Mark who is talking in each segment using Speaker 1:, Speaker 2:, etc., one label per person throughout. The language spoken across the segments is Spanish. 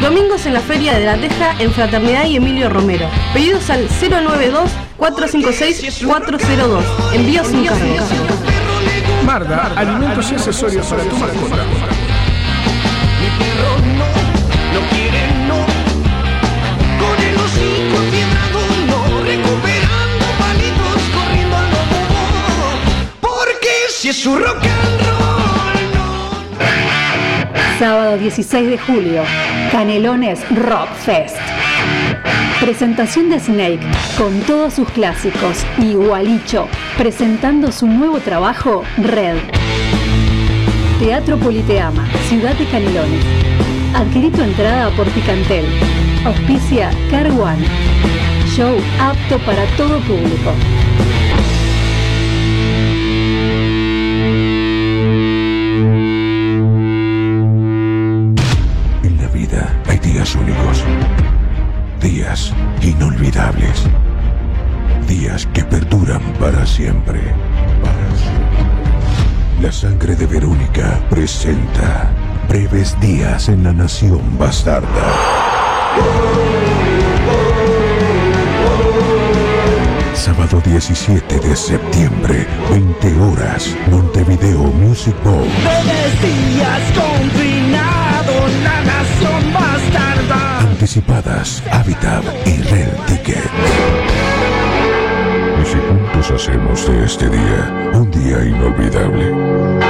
Speaker 1: Domingos en la Feria de la Teja en Fraternidad y Emilio Romero. Pedidos al 092-456-402. Envío sin cargo.
Speaker 2: Marda, alimentos y accesorios para tu mascota.
Speaker 3: Mi perro no, no
Speaker 4: Sábado 16 de julio, Canelones Rock Fest. Presentación de Snake con todos sus clásicos y Gualicho presentando su nuevo trabajo Red. Teatro Politeama, Ciudad de Canelones. Adquirí tu entrada por Picantel. Auspicia Car One. Show apto para todo público.
Speaker 5: Días únicos, días inolvidables, días que perduran para siempre. La sangre de Verónica presenta breves días en la nación bastarda. Sábado 17 de septiembre, 20 horas, Montevideo Music Bowl.
Speaker 3: Breves días confinados, la nación.
Speaker 5: Anticipadas, Habitat y Red Ticket. Y si juntos hacemos de este día un día inolvidable.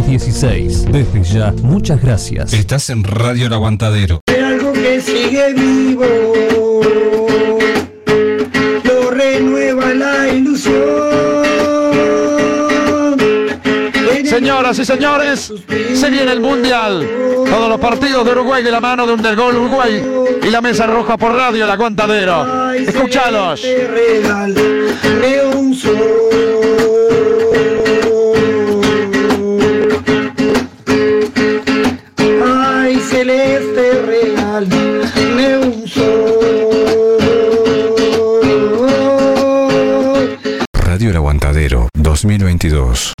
Speaker 6: 716. Desde ya, muchas gracias.
Speaker 7: Estás en Radio El Aguantadero.
Speaker 3: Hay algo que sigue vivo, lo renueva la ilusión.
Speaker 8: Señoras y señores, se viene el Mundial. Todos los partidos de Uruguay de la mano de un del gol Uruguay y la mesa roja por radio, el aguantadero.
Speaker 3: Un
Speaker 7: 2022.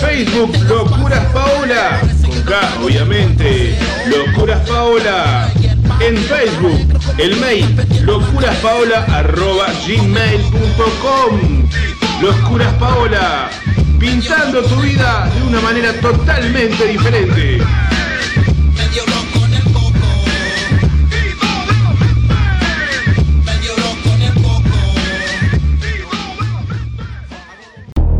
Speaker 9: Facebook Locuras Paola. Con K, obviamente. Locuras Paola. En Facebook, el mail locuraspaola.gmail.com Locuras Paola. Pintando tu vida de una manera totalmente diferente.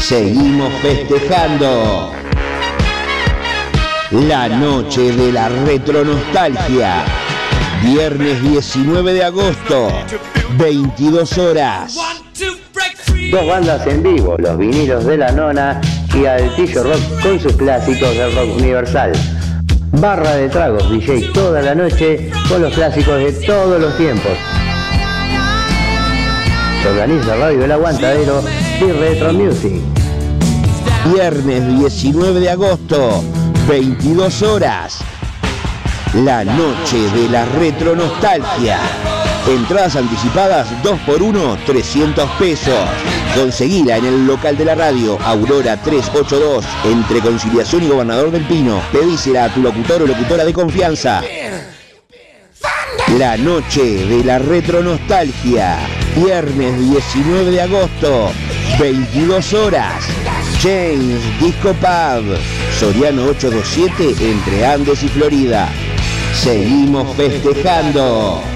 Speaker 10: seguimos festejando. La noche de la retronostalgia. Viernes 19 de agosto, 22 horas.
Speaker 11: Dos bandas en vivo, los vinilos de la nona y Altillo Rock con sus clásicos del rock universal. Barra de tragos, DJ toda la noche con los clásicos de todos los tiempos. Organiza Radio El Aguantadero y Retro Music.
Speaker 10: Viernes 19 de agosto, 22 horas. La noche de la retronostalgia. Entradas anticipadas 2x1, 300 pesos. Conseguila en el local de la radio, Aurora 382, entre Conciliación y Gobernador del Pino. Pedísela a tu locutor o locutora de confianza. La noche de la retronostalgia. Viernes 19 de agosto, 22 horas. James Disco Pub. Soriano 827 entre Andes y Florida. Seguimos festejando.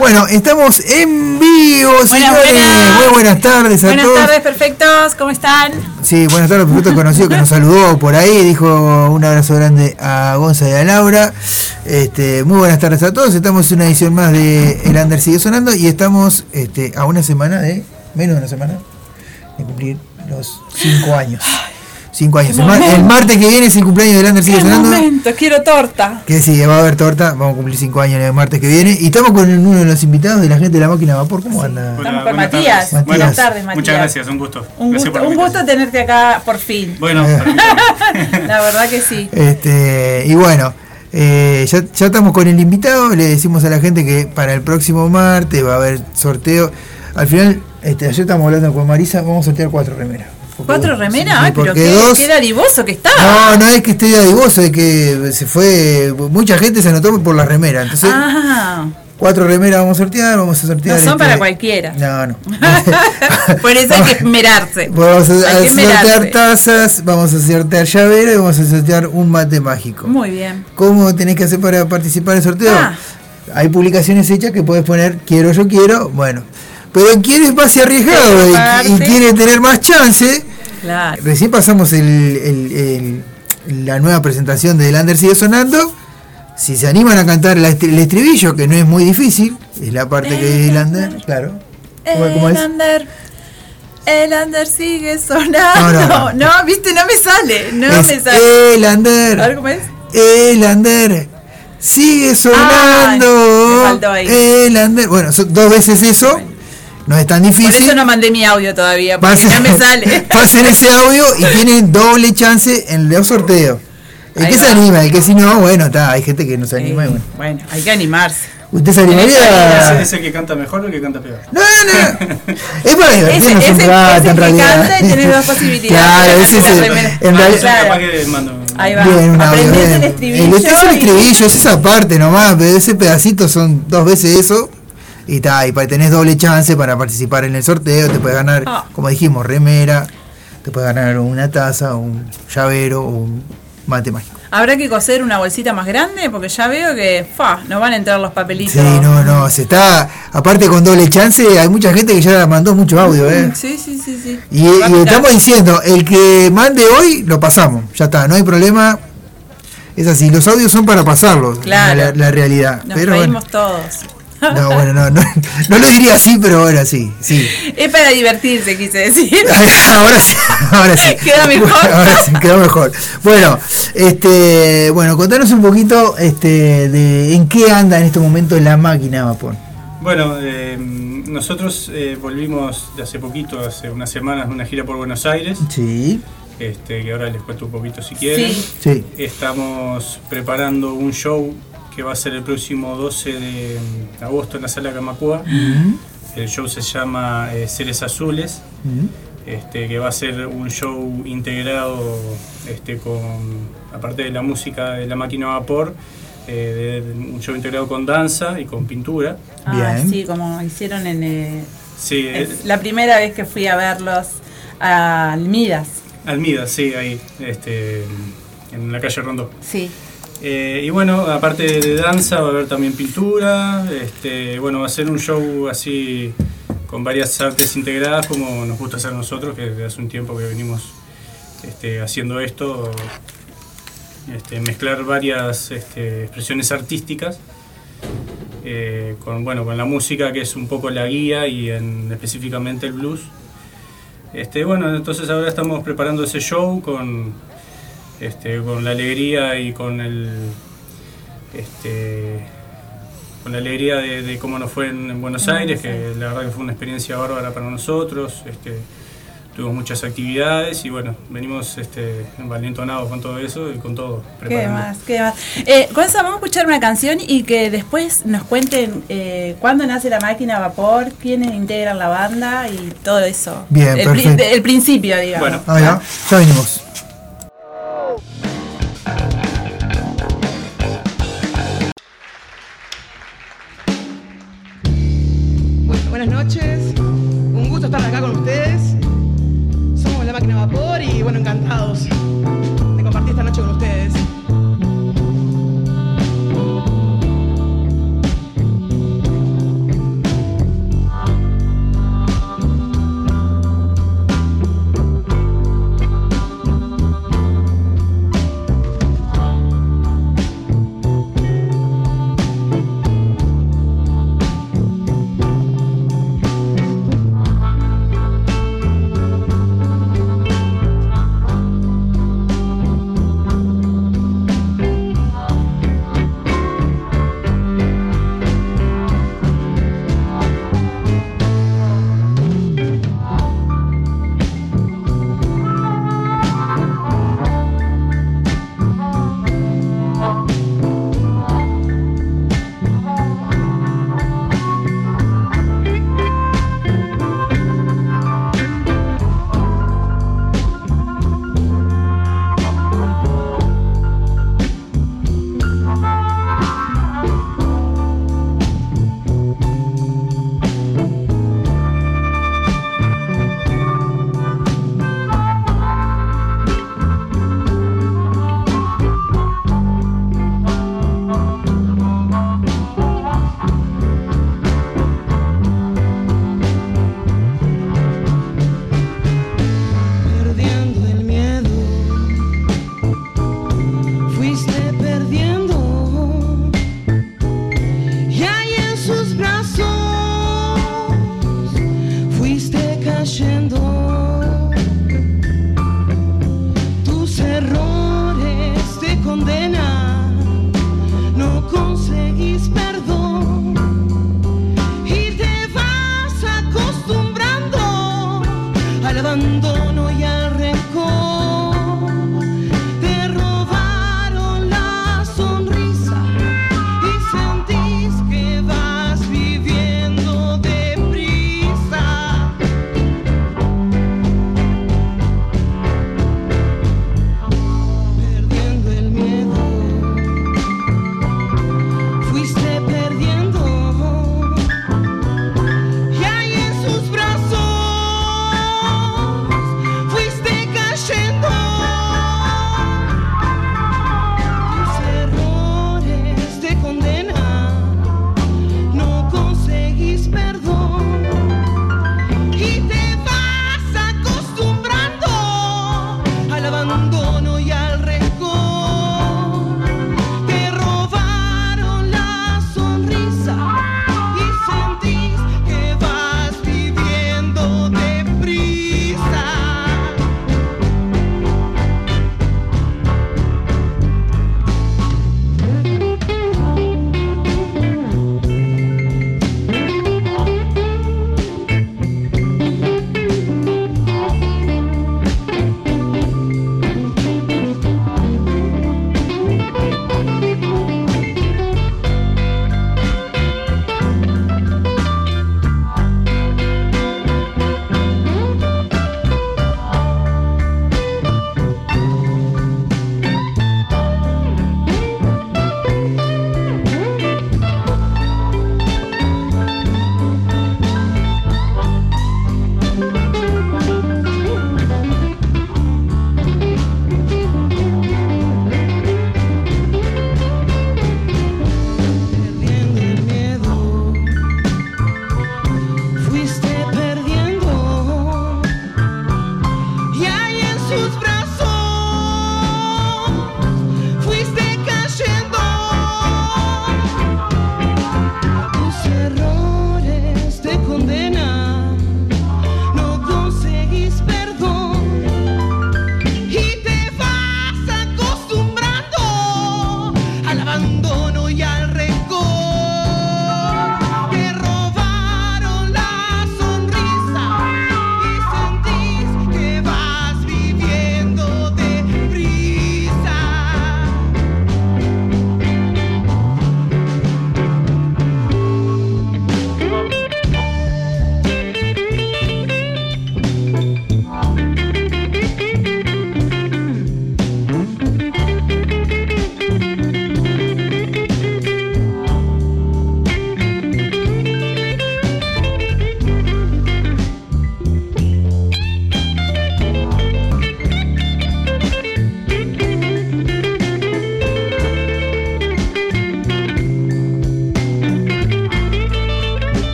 Speaker 12: Bueno, estamos en vivo,
Speaker 13: Buenas,
Speaker 12: señores.
Speaker 13: buenas.
Speaker 12: Muy buenas tardes a
Speaker 13: Buenas
Speaker 12: todos.
Speaker 13: tardes, perfectos. ¿Cómo están?
Speaker 12: Sí, buenas tardes, perfecto conocido que nos saludó por ahí, dijo un abrazo grande a Gonza y a Laura. Este, muy buenas tardes a todos, estamos en una edición más de El Under sigue sonando y estamos este, a una semana de, menos de una semana, de cumplir los cinco años. Cinco años. El, mar- el
Speaker 13: momento.
Speaker 12: martes que viene es el cumpleaños del Under sigue
Speaker 13: ¡Qué
Speaker 12: sonando.
Speaker 13: momento! Quiero torta.
Speaker 12: Que sí, va a haber torta, vamos a cumplir cinco años el martes que viene. Y estamos con uno de los invitados de la gente de la máquina de vapor. ¿Cómo anda?
Speaker 13: Estamos con Matías.
Speaker 12: Matías.
Speaker 13: Buenas tardes, Matías.
Speaker 14: Muchas gracias, un gusto.
Speaker 13: Un gusto tenerte acá por fin.
Speaker 14: Bueno,
Speaker 13: La verdad que sí.
Speaker 12: Este, y bueno, eh, ya, ya estamos con el invitado. Le decimos a la gente que para el próximo martes va a haber sorteo. Al final, este, ayer estamos hablando con Marisa, vamos a sortear cuatro remeras.
Speaker 13: ¿Cuatro remeras?
Speaker 12: sí,
Speaker 13: Ay, pero qué,
Speaker 12: dos-
Speaker 13: qué dadivoso que está.
Speaker 12: No, no es que esté dadivoso, es que se fue. Mucha gente se anotó por la remera. Entonces,
Speaker 13: Ah,
Speaker 12: cuatro remeras vamos a sortear. Vamos a
Speaker 13: no
Speaker 12: sortear.
Speaker 13: son
Speaker 12: este,
Speaker 13: para cualquiera.
Speaker 12: No, no.
Speaker 13: Por eso hay que esmerarse.
Speaker 12: Vamos a, sortear tazas, vamos a sortear llavero y vamos a sortear un mate mágico.
Speaker 13: Muy bien.
Speaker 12: ¿Cómo tenés que hacer para participar del sorteo?
Speaker 13: Ah.
Speaker 12: Hay publicaciones hechas que puedes poner quiero, yo quiero. Bueno, pero quien es más arriesgado y, y quiere tener más chance,
Speaker 13: Claro.
Speaker 12: recién pasamos el, el- el- la nueva presentación de Lander sigue sonando. Si se animan a cantar el estribillo, que no es muy difícil, es la parte que es Lander, claro. ¿Cómo- cómo
Speaker 13: El
Speaker 12: es?
Speaker 13: under. El under sigue sonando.
Speaker 12: No,
Speaker 13: No,
Speaker 12: no, no.
Speaker 13: viste, no me sale. No
Speaker 12: Es
Speaker 13: me sale.
Speaker 12: el Lander.
Speaker 13: A ver cómo es.
Speaker 12: El sigue sonando.
Speaker 13: me faltó ahí.
Speaker 12: El Ander. Bueno, son dos veces eso. No es tan
Speaker 13: Por
Speaker 12: difícil.
Speaker 13: eso no mandé mi audio todavía, porque
Speaker 12: Pasen,
Speaker 13: no me sale.
Speaker 12: pasen ese audio y tienen doble chance en los sorteos. El
Speaker 13: Ahí
Speaker 12: que se anima, el que si no, bueno, está, hay gente que no se anima. y bueno.
Speaker 13: Bueno, hay que animarse.
Speaker 12: ¿Usted se animaría?
Speaker 14: ¿Ese es el que canta mejor o el que canta peor?
Speaker 12: No, no, Es para divertirnos
Speaker 13: Ese-
Speaker 12: un
Speaker 13: ese-
Speaker 12: rato,
Speaker 13: ese
Speaker 12: en
Speaker 13: que
Speaker 12: realidad.
Speaker 13: canta y tenés dos posibilidades.
Speaker 12: Claro,
Speaker 13: Una
Speaker 12: ese es el. En realidad,
Speaker 13: claro.
Speaker 14: Capaz que mando.
Speaker 13: Ahí va.
Speaker 12: Bien, un audio,
Speaker 13: Aprendete
Speaker 12: bien.
Speaker 13: el
Speaker 12: El,
Speaker 13: estribillo.
Speaker 12: es el
Speaker 13: y-
Speaker 12: estribillo, es esa parte nomás, pero ese pedacito son dos veces eso. Y está, y para tenés doble chance para participar en el sorteo, te puedes ganar,
Speaker 13: Ah.
Speaker 12: como dijimos, remera, te puedes ganar una taza, un llavero, o un mate mágico.
Speaker 13: Habrá que coser una bolsita más grande porque ya veo que fa, nos van a entrar los papelitos.
Speaker 12: Sí, no, no, se está, aparte con doble chance, hay mucha gente que ya mandó mucho audio, eh.
Speaker 13: Sí, sí, sí, sí.
Speaker 12: Y, estamos diciendo, el que mande hoy, lo pasamos, ya está, no hay problema. Es así, los audios son para pasarlos,
Speaker 13: Claro.
Speaker 12: la, la realidad.
Speaker 13: Nos
Speaker 12: pero bueno.
Speaker 13: todos.
Speaker 12: No, bueno, no, no, no lo diría así, pero bueno, sí, sí.
Speaker 13: Es para divertirse, quise decir.
Speaker 12: ahora sí, ahora sí.
Speaker 13: Queda mejor.
Speaker 12: Ahora sí, quedó mejor. Bueno, este, bueno, contanos un poquito este, de en qué anda en este momento la máquina vapor.
Speaker 14: Bueno, eh, nosotros eh, volvimos de hace poquito, hace unas semanas, de una gira por Buenos Aires.
Speaker 12: Sí.
Speaker 14: Este, que ahora les cuento un poquito si quieren.
Speaker 12: Sí. Sí.
Speaker 14: Estamos preparando un show que va a ser el próximo 12 de mm, agosto en la sala Camacua. El show se llama eh, Seres Azules, este, que va a ser un show integrado este, con, aparte de la música de la máquina a vapor, eh, de- de un show integrado con danza y con pintura.
Speaker 13: Ah, sí, como hicieron en. eh,
Speaker 14: Sí,
Speaker 13: es
Speaker 14: eh,
Speaker 13: la primera vez que fui a verlos a Almidas.
Speaker 14: Almida, sí, ahí, este, en la calle Rondó.
Speaker 13: Sí.
Speaker 14: Eh, y bueno, aparte de danza va a haber también pintura, este, bueno, va a ser un show así con varias artes integradas como nos gusta hacer nosotros, que desde hace un tiempo que venimos este, haciendo esto, este, mezclar varias este, expresiones artísticas eh, con, bueno, con la música que es un poco la guía y en, específicamente el blues. Este, bueno, entonces ahora estamos preparando ese show con, este, con la alegría y con el este, con la alegría de, de cómo nos fue en, en Buenos
Speaker 13: En
Speaker 14: Aires,
Speaker 13: Buenos
Speaker 14: que la verdad que fue una experiencia bárbara para nosotros. Este, tuvimos muchas actividades y bueno, venimos este, envalentonados con todo eso y con todo.
Speaker 13: ¿Qué
Speaker 14: preparando.
Speaker 13: más? ¿Qué más? Eh, Gonza, vamos a escuchar una canción y que después nos cuenten eh, cuándo nace la máquina a vapor, quiénes integran la banda y todo eso.
Speaker 12: Bien,
Speaker 13: el, pri-
Speaker 12: perfecto.
Speaker 13: el principio, digamos.
Speaker 12: Ahí va, ya venimos.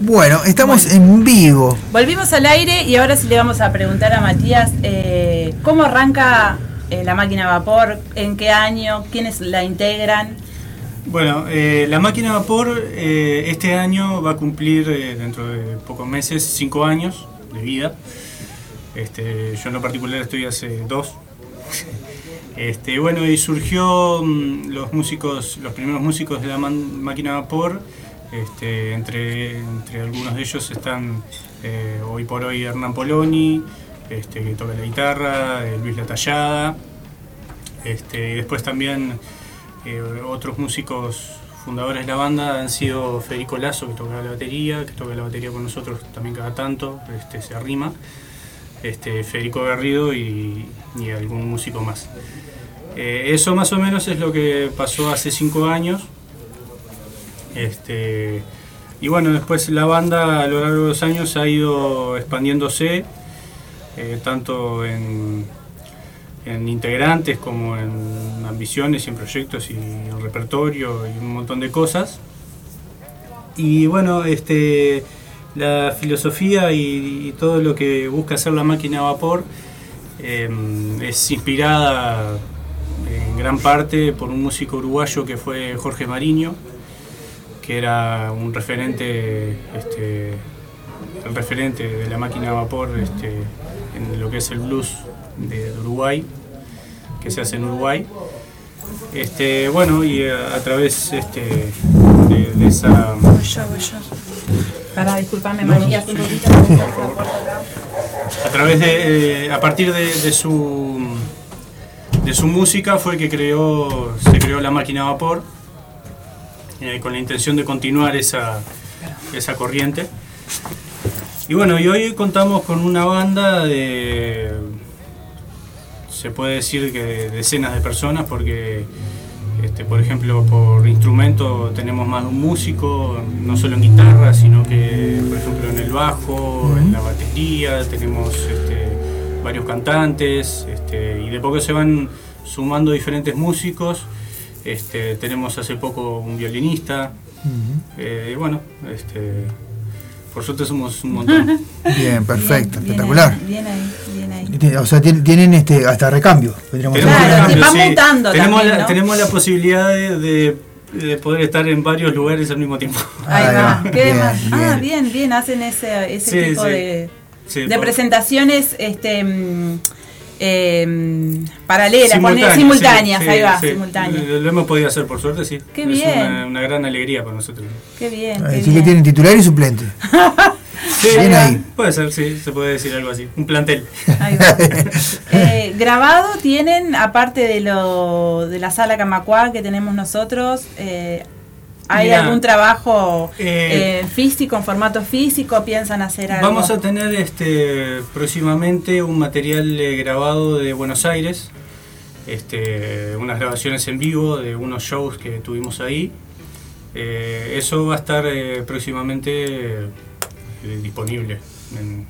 Speaker 12: Bueno, estamos en vivo.
Speaker 13: Volvimos al aire y ahora sí le vamos a preguntar a Matías eh, cómo arranca eh, la máquina a vapor, en qué año, quiénes la integran.
Speaker 14: Bueno, eh, la máquina a vapor eh, este año va a cumplir, eh, dentro de pocos meses, cinco años de vida. Este, yo en lo particular estoy hace dos. Este, bueno, y surgió mm, los músicos, los primeros músicos de la máquina a vapor. Este, entre, entre algunos de ellos están eh, hoy por hoy Hernán Poloni, este, que toca la guitarra, eh, Luis La Tallada. Este, y después también eh, otros músicos fundadores de la banda han sido Federico Lazo, que toca la batería, que toca la batería con nosotros también cada tanto, este, se arrima. Federico Garrido y, algún músico más. Eso más o menos es lo que pasó hace cinco años. Este, y bueno, después la banda a lo largo de los años ha ido expandiéndose. eh, tanto en, integrantes como en ambiciones y en proyectos y en repertorio y un montón de cosas. Y bueno, este, la filosofía y, todo lo que busca hacer la máquina a vapor eh, es inspirada en gran parte por un músico uruguayo que fue Jorge Mariño, que era un referente, este, el referente de la máquina a vapor este, en lo que es el blues de, de Uruguay, que se hace en Uruguay. Este, bueno, y a, a través este, de, de esa...
Speaker 13: Voy yo, voy yo. Para, disculpame, María, un poquito.
Speaker 14: a través de a partir de, de su de su música fue que creó se creó la máquina a vapor eh, con la intención de continuar esa esa corriente y bueno y hoy contamos con una banda de se puede decir que de decenas de personas porque este, por ejemplo, por instrumento tenemos más de un músico, no solo en guitarra, sino que, por ejemplo, en el bajo, en la batería, tenemos este, varios cantantes, este, y de poco se van sumando diferentes músicos. Este, tenemos hace poco un violinista, eh, y bueno, este, por suerte somos un montón.
Speaker 12: Bien, perfecto,
Speaker 13: Bien
Speaker 12: espectacular.
Speaker 13: ahí, Bien ahí, bien ahí.
Speaker 12: O sea, tienen, este, hasta recambio.
Speaker 14: Tenemos
Speaker 12: decir.
Speaker 14: recambio,
Speaker 13: van
Speaker 14: sí.
Speaker 13: mutando
Speaker 14: tenemos
Speaker 13: también,
Speaker 14: la,
Speaker 13: ¿no?
Speaker 14: tenemos la posibilidad de, de- de poder estar en varios lugares al mismo tiempo.
Speaker 13: Ahí va. Qué
Speaker 12: bien,
Speaker 13: más- Ah,
Speaker 12: bien.
Speaker 13: bien, hacen ese, ese
Speaker 14: Sí,
Speaker 13: tipo
Speaker 14: sí.
Speaker 13: de,
Speaker 14: Sí,
Speaker 13: de
Speaker 14: por-
Speaker 13: presentaciones este, mm, eh, paralelas,
Speaker 14: Simultáneas,
Speaker 13: poner- simultáneas,
Speaker 14: sí, sí,
Speaker 13: ahí va,
Speaker 14: sí.
Speaker 13: simultáneas.
Speaker 14: Lo, lo hemos podido hacer por suerte, sí.
Speaker 13: Qué
Speaker 14: es
Speaker 13: bien.
Speaker 14: Una, una gran alegría para nosotros.
Speaker 13: Qué bien, qué
Speaker 12: Así que
Speaker 13: bien.
Speaker 12: tienen titular y suplente.
Speaker 14: Sí,
Speaker 12: Bien ahí.
Speaker 14: Puede ser, sí, se puede decir algo así. Un plantel.
Speaker 13: Ahí va. Eh, grabado tienen, aparte de lo de la sala Camacuá que tenemos nosotros, eh, ¿hay
Speaker 14: Mirá,
Speaker 13: algún trabajo
Speaker 14: eh,
Speaker 13: eh, físico, en formato físico? ¿Piensan hacer algo?
Speaker 14: Vamos a tener este próximamente un material eh, grabado de Buenos Aires, este, unas grabaciones en vivo de unos shows que tuvimos ahí. Eso va a estar próximamente disponible. En,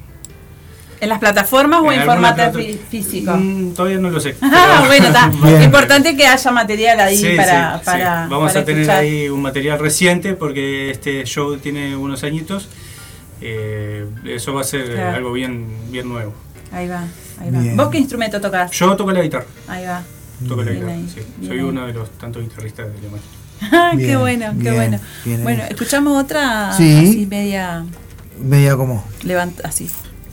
Speaker 13: ¿En las plataformas o
Speaker 14: en
Speaker 13: formato
Speaker 14: plata-
Speaker 13: físico?
Speaker 14: Mm, todavía no lo sé.
Speaker 13: Ah, bueno, está.
Speaker 12: Bien.
Speaker 13: Importante que haya material ahí
Speaker 14: Sí,
Speaker 13: para,
Speaker 14: sí, sí.
Speaker 13: para.
Speaker 14: Vamos
Speaker 13: para
Speaker 14: a tener
Speaker 13: escuchar.
Speaker 14: ahí un material reciente porque este show tiene unos añitos. Eh, eso va a ser eh,
Speaker 13: Claro.
Speaker 14: algo bien, bien nuevo.
Speaker 13: Ahí va, ahí va.
Speaker 14: Bien.
Speaker 13: ¿Vos qué instrumento tocas?
Speaker 14: Yo toco la guitarra.
Speaker 13: Ahí va.
Speaker 14: Toco la guitarra,
Speaker 13: ahí,
Speaker 14: sí. Soy
Speaker 13: ahí.
Speaker 14: uno de los tantos guitarristas de la.
Speaker 13: Ah, qué bueno, qué
Speaker 12: bien,
Speaker 13: bueno. Bueno, escuchamos otra
Speaker 12: Sí.
Speaker 13: así media
Speaker 12: Media como.
Speaker 13: levanta así.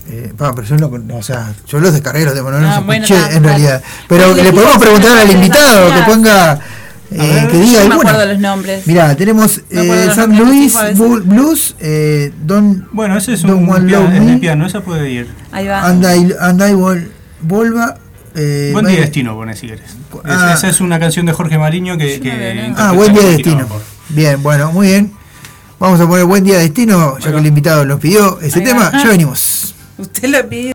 Speaker 12: Eh, pero yo no, con- o sea, yo los descargué los temas, no los
Speaker 13: Ah, bueno,
Speaker 12: escuché en realidad. Pero le podemos preguntar al
Speaker 13: de
Speaker 12: invitado que ponga, eh, que diga
Speaker 13: no me
Speaker 12: alguna.
Speaker 13: acuerdo los nombres.
Speaker 12: Mirá, tenemos eh, San Luis Blues, eh, Don,
Speaker 14: Bueno, ese es
Speaker 12: Don
Speaker 14: un
Speaker 12: One
Speaker 14: piano, es de piano, esa puede ir.
Speaker 13: Ahí va.
Speaker 12: Andai, Andai Vol- Volva. Eh,
Speaker 14: Buen día destino, pone si querés. Es-
Speaker 12: Ah.
Speaker 14: esa es una canción de Jorge Mariño que. que
Speaker 12: Ah, buen día destino. Bien, bueno, muy bien. Vamos a poner buen día destino, ya que el invitado nos pidió ese
Speaker 13: Ahí
Speaker 12: tema.
Speaker 13: va.
Speaker 12: Ya venimos.
Speaker 13: Usted lo pide.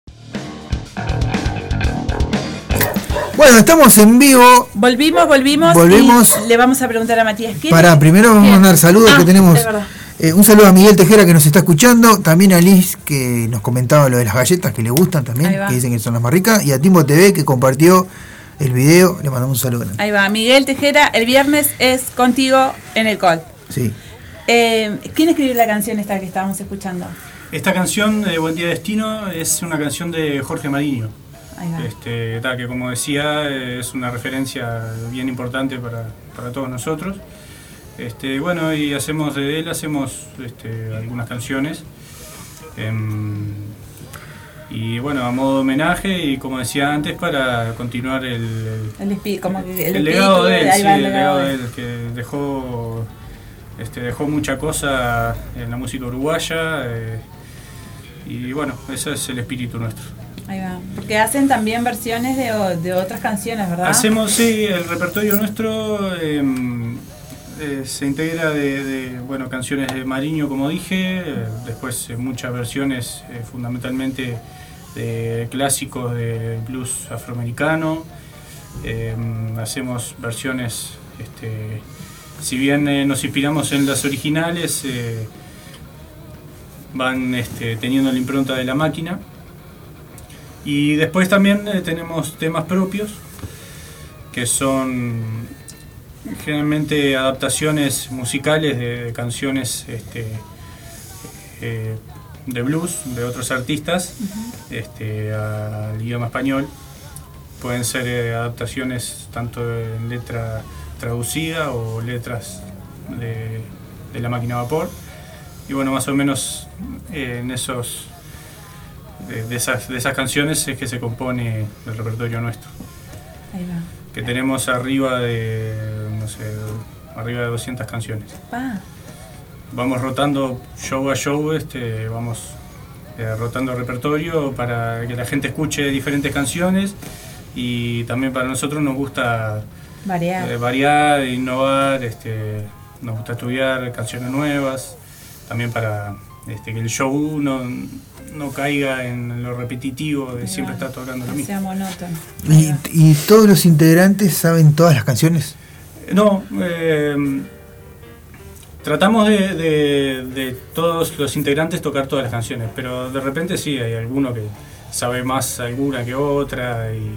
Speaker 12: Bueno, estamos en vivo.
Speaker 13: Volvimos, volvimos.
Speaker 12: Volvemos.
Speaker 13: Y le vamos a preguntar a Matías. ¿quién
Speaker 12: Para,
Speaker 13: es?
Speaker 12: primero vamos a mandar saludos
Speaker 13: Ah,
Speaker 12: que tenemos. eh, un saludo a Miguel Tejera que nos está escuchando, también a Liz que nos comentaba lo de las galletas que le gustan también, que dicen que son las más ricas, y a Timbo TV que compartió el video, le mandamos un saludo.
Speaker 13: Ahí va, Miguel Tejera, el viernes es contigo en el call.
Speaker 12: Sí.
Speaker 13: Eh, ¿Quién escribió la canción esta que estábamos escuchando?
Speaker 14: Esta canción, de Buen Día Destino, es una canción de Jorge Mariño. Este, que como decía, es una referencia bien importante para, para todos nosotros. Este, bueno, y hacemos de él, hacemos este, algunas canciones. Em, y bueno, a modo de homenaje y como decía antes, para continuar el, el-
Speaker 13: El, como
Speaker 14: el,
Speaker 13: el
Speaker 14: legado de él, sí, el legado de él, que dejó, este, dejó mucha cosa en la música uruguaya. eh, y bueno, ese es el espíritu nuestro.
Speaker 13: Ahí va. Porque hacen también versiones de, de otras canciones, ¿verdad?
Speaker 14: Hacemos, sí, el repertorio nuestro eh, eh, se integra de, bueno, canciones de Mariño, como dije, eh, después eh, muchas versiones fundamentalmente de clásicos de blues afroamericano. Eh, hacemos versiones, este, si bien nos inspiramos en las originales, van este, teniendo la impronta de la máquina. Y después también eh, tenemos temas propios, que son generalmente adaptaciones musicales de, de canciones este, eh, de blues de otros artistas este, al idioma español. Pueden ser eh, adaptaciones tanto en letra traducida o letras de, de la máquina a vapor. Y bueno, más o menos eh, en esos de, de esas, de esas canciones es que se compone el repertorio nuestro.
Speaker 13: Ahí va.
Speaker 14: Que tenemos arriba de, no sé, arriba de 200 canciones. Vamos rotando show a show, este, vamos eh, rotando repertorio para que la gente escuche diferentes canciones y también para nosotros nos gusta
Speaker 13: Variar.
Speaker 14: eh, variar, innovar, este, nos gusta estudiar canciones nuevas, también para este, que el show no, no caiga en lo repetitivo de siempre estar tocando lo
Speaker 13: Que
Speaker 14: mismo.
Speaker 13: sea monótono.
Speaker 12: ¿Y, y todos los integrantes saben todas las canciones?
Speaker 14: No, eh, tratamos de, de- de todos los integrantes tocar todas las canciones, pero de repente sí, hay alguno que sabe más alguna que otra y,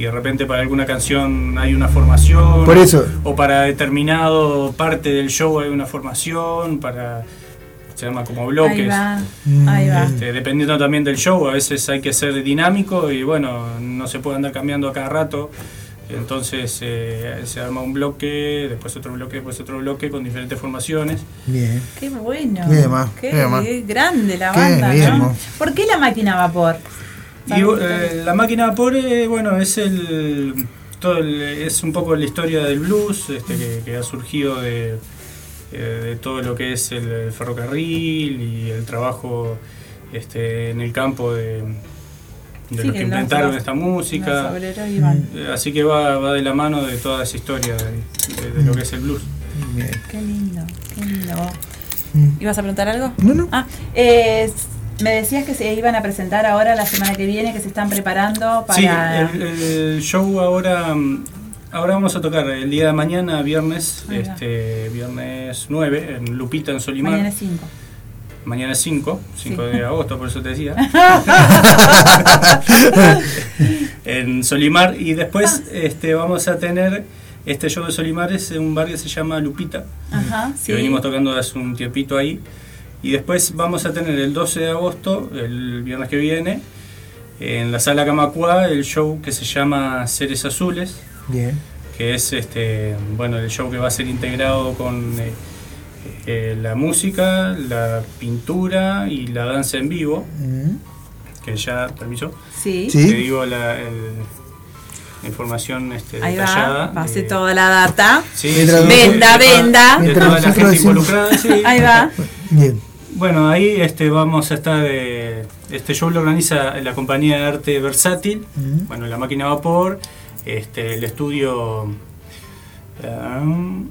Speaker 14: y de repente para alguna canción hay una formación.
Speaker 12: Por eso.
Speaker 14: O para determinado parte del show hay una formación, para... Se llama como bloques.
Speaker 13: Ahí va.
Speaker 12: Mm.
Speaker 13: Ahí va.
Speaker 14: Este, dependiendo también del show, a veces hay que ser dinámico y bueno, no se puede andar cambiando a cada rato. Entonces eh, se arma un bloque, después otro bloque, después otro bloque con diferentes formaciones.
Speaker 12: Bien.
Speaker 13: Qué bueno.
Speaker 12: Qué más,
Speaker 13: Qué, grande la
Speaker 12: Qué
Speaker 13: banda,
Speaker 12: bien.
Speaker 13: ¿Por qué la máquina a vapor?
Speaker 14: Y eh, la máquina a vapor, eh, bueno, es el, todo el- es un poco la historia del blues, este, que, que ha surgido de, eh, de todo lo que es el, el ferrocarril y el trabajo este, en el campo de, de
Speaker 13: Sí,
Speaker 14: los
Speaker 13: que
Speaker 14: inventaron esta música. Eh, Así que va, va de la mano de toda esa historia de, de- de lo que es el blues.
Speaker 13: Qué lindo, qué lindo.
Speaker 12: Mm.
Speaker 13: ¿Ibas a preguntar algo?
Speaker 12: No, no.
Speaker 13: Ah, eh, me decías que se iban a presentar ahora la semana que viene, que se están preparando para...
Speaker 14: Sí, el, el show ahora, mm, ahora vamos a tocar el día de mañana, viernes, este viernes 9, en Lupita, en Solimar.
Speaker 13: Mañana es 5.
Speaker 14: Mañana es 5, 5
Speaker 13: Sí.
Speaker 14: de agosto, por eso te decía. en Solimar. Y después este, vamos a tener este show de Solimar, es en un bar que se llama Lupita,
Speaker 13: Ajá,
Speaker 14: que
Speaker 13: sí.
Speaker 14: venimos tocando hace un tiempito ahí. Y después vamos a tener el 12 de agosto, el viernes que viene, en la sala Camacua, el show que se llama Seres Azules
Speaker 12: Bien.
Speaker 14: que es este bueno el show que va a ser integrado con eh, eh, la música, la pintura y la danza en vivo,
Speaker 12: Mm.
Speaker 14: que ya, permiso,
Speaker 13: Sí.
Speaker 12: Sí.
Speaker 14: te digo la, el- información este,
Speaker 13: Ahí
Speaker 14: detallada.
Speaker 13: va, pase
Speaker 14: de-
Speaker 13: toda la data.
Speaker 14: Sí,
Speaker 12: Mientras-
Speaker 14: sí,
Speaker 13: Venda,
Speaker 14: de toda-
Speaker 13: venda.
Speaker 14: De toda la gente involucrada, sí.
Speaker 13: Ahí va.
Speaker 12: Bien.
Speaker 14: Bueno, ahí este, vamos a estar. eh, este show lo organiza la compañía de arte versátil.
Speaker 12: Ujú.
Speaker 14: Bueno, la máquina a vapor. Este, el estudio. um,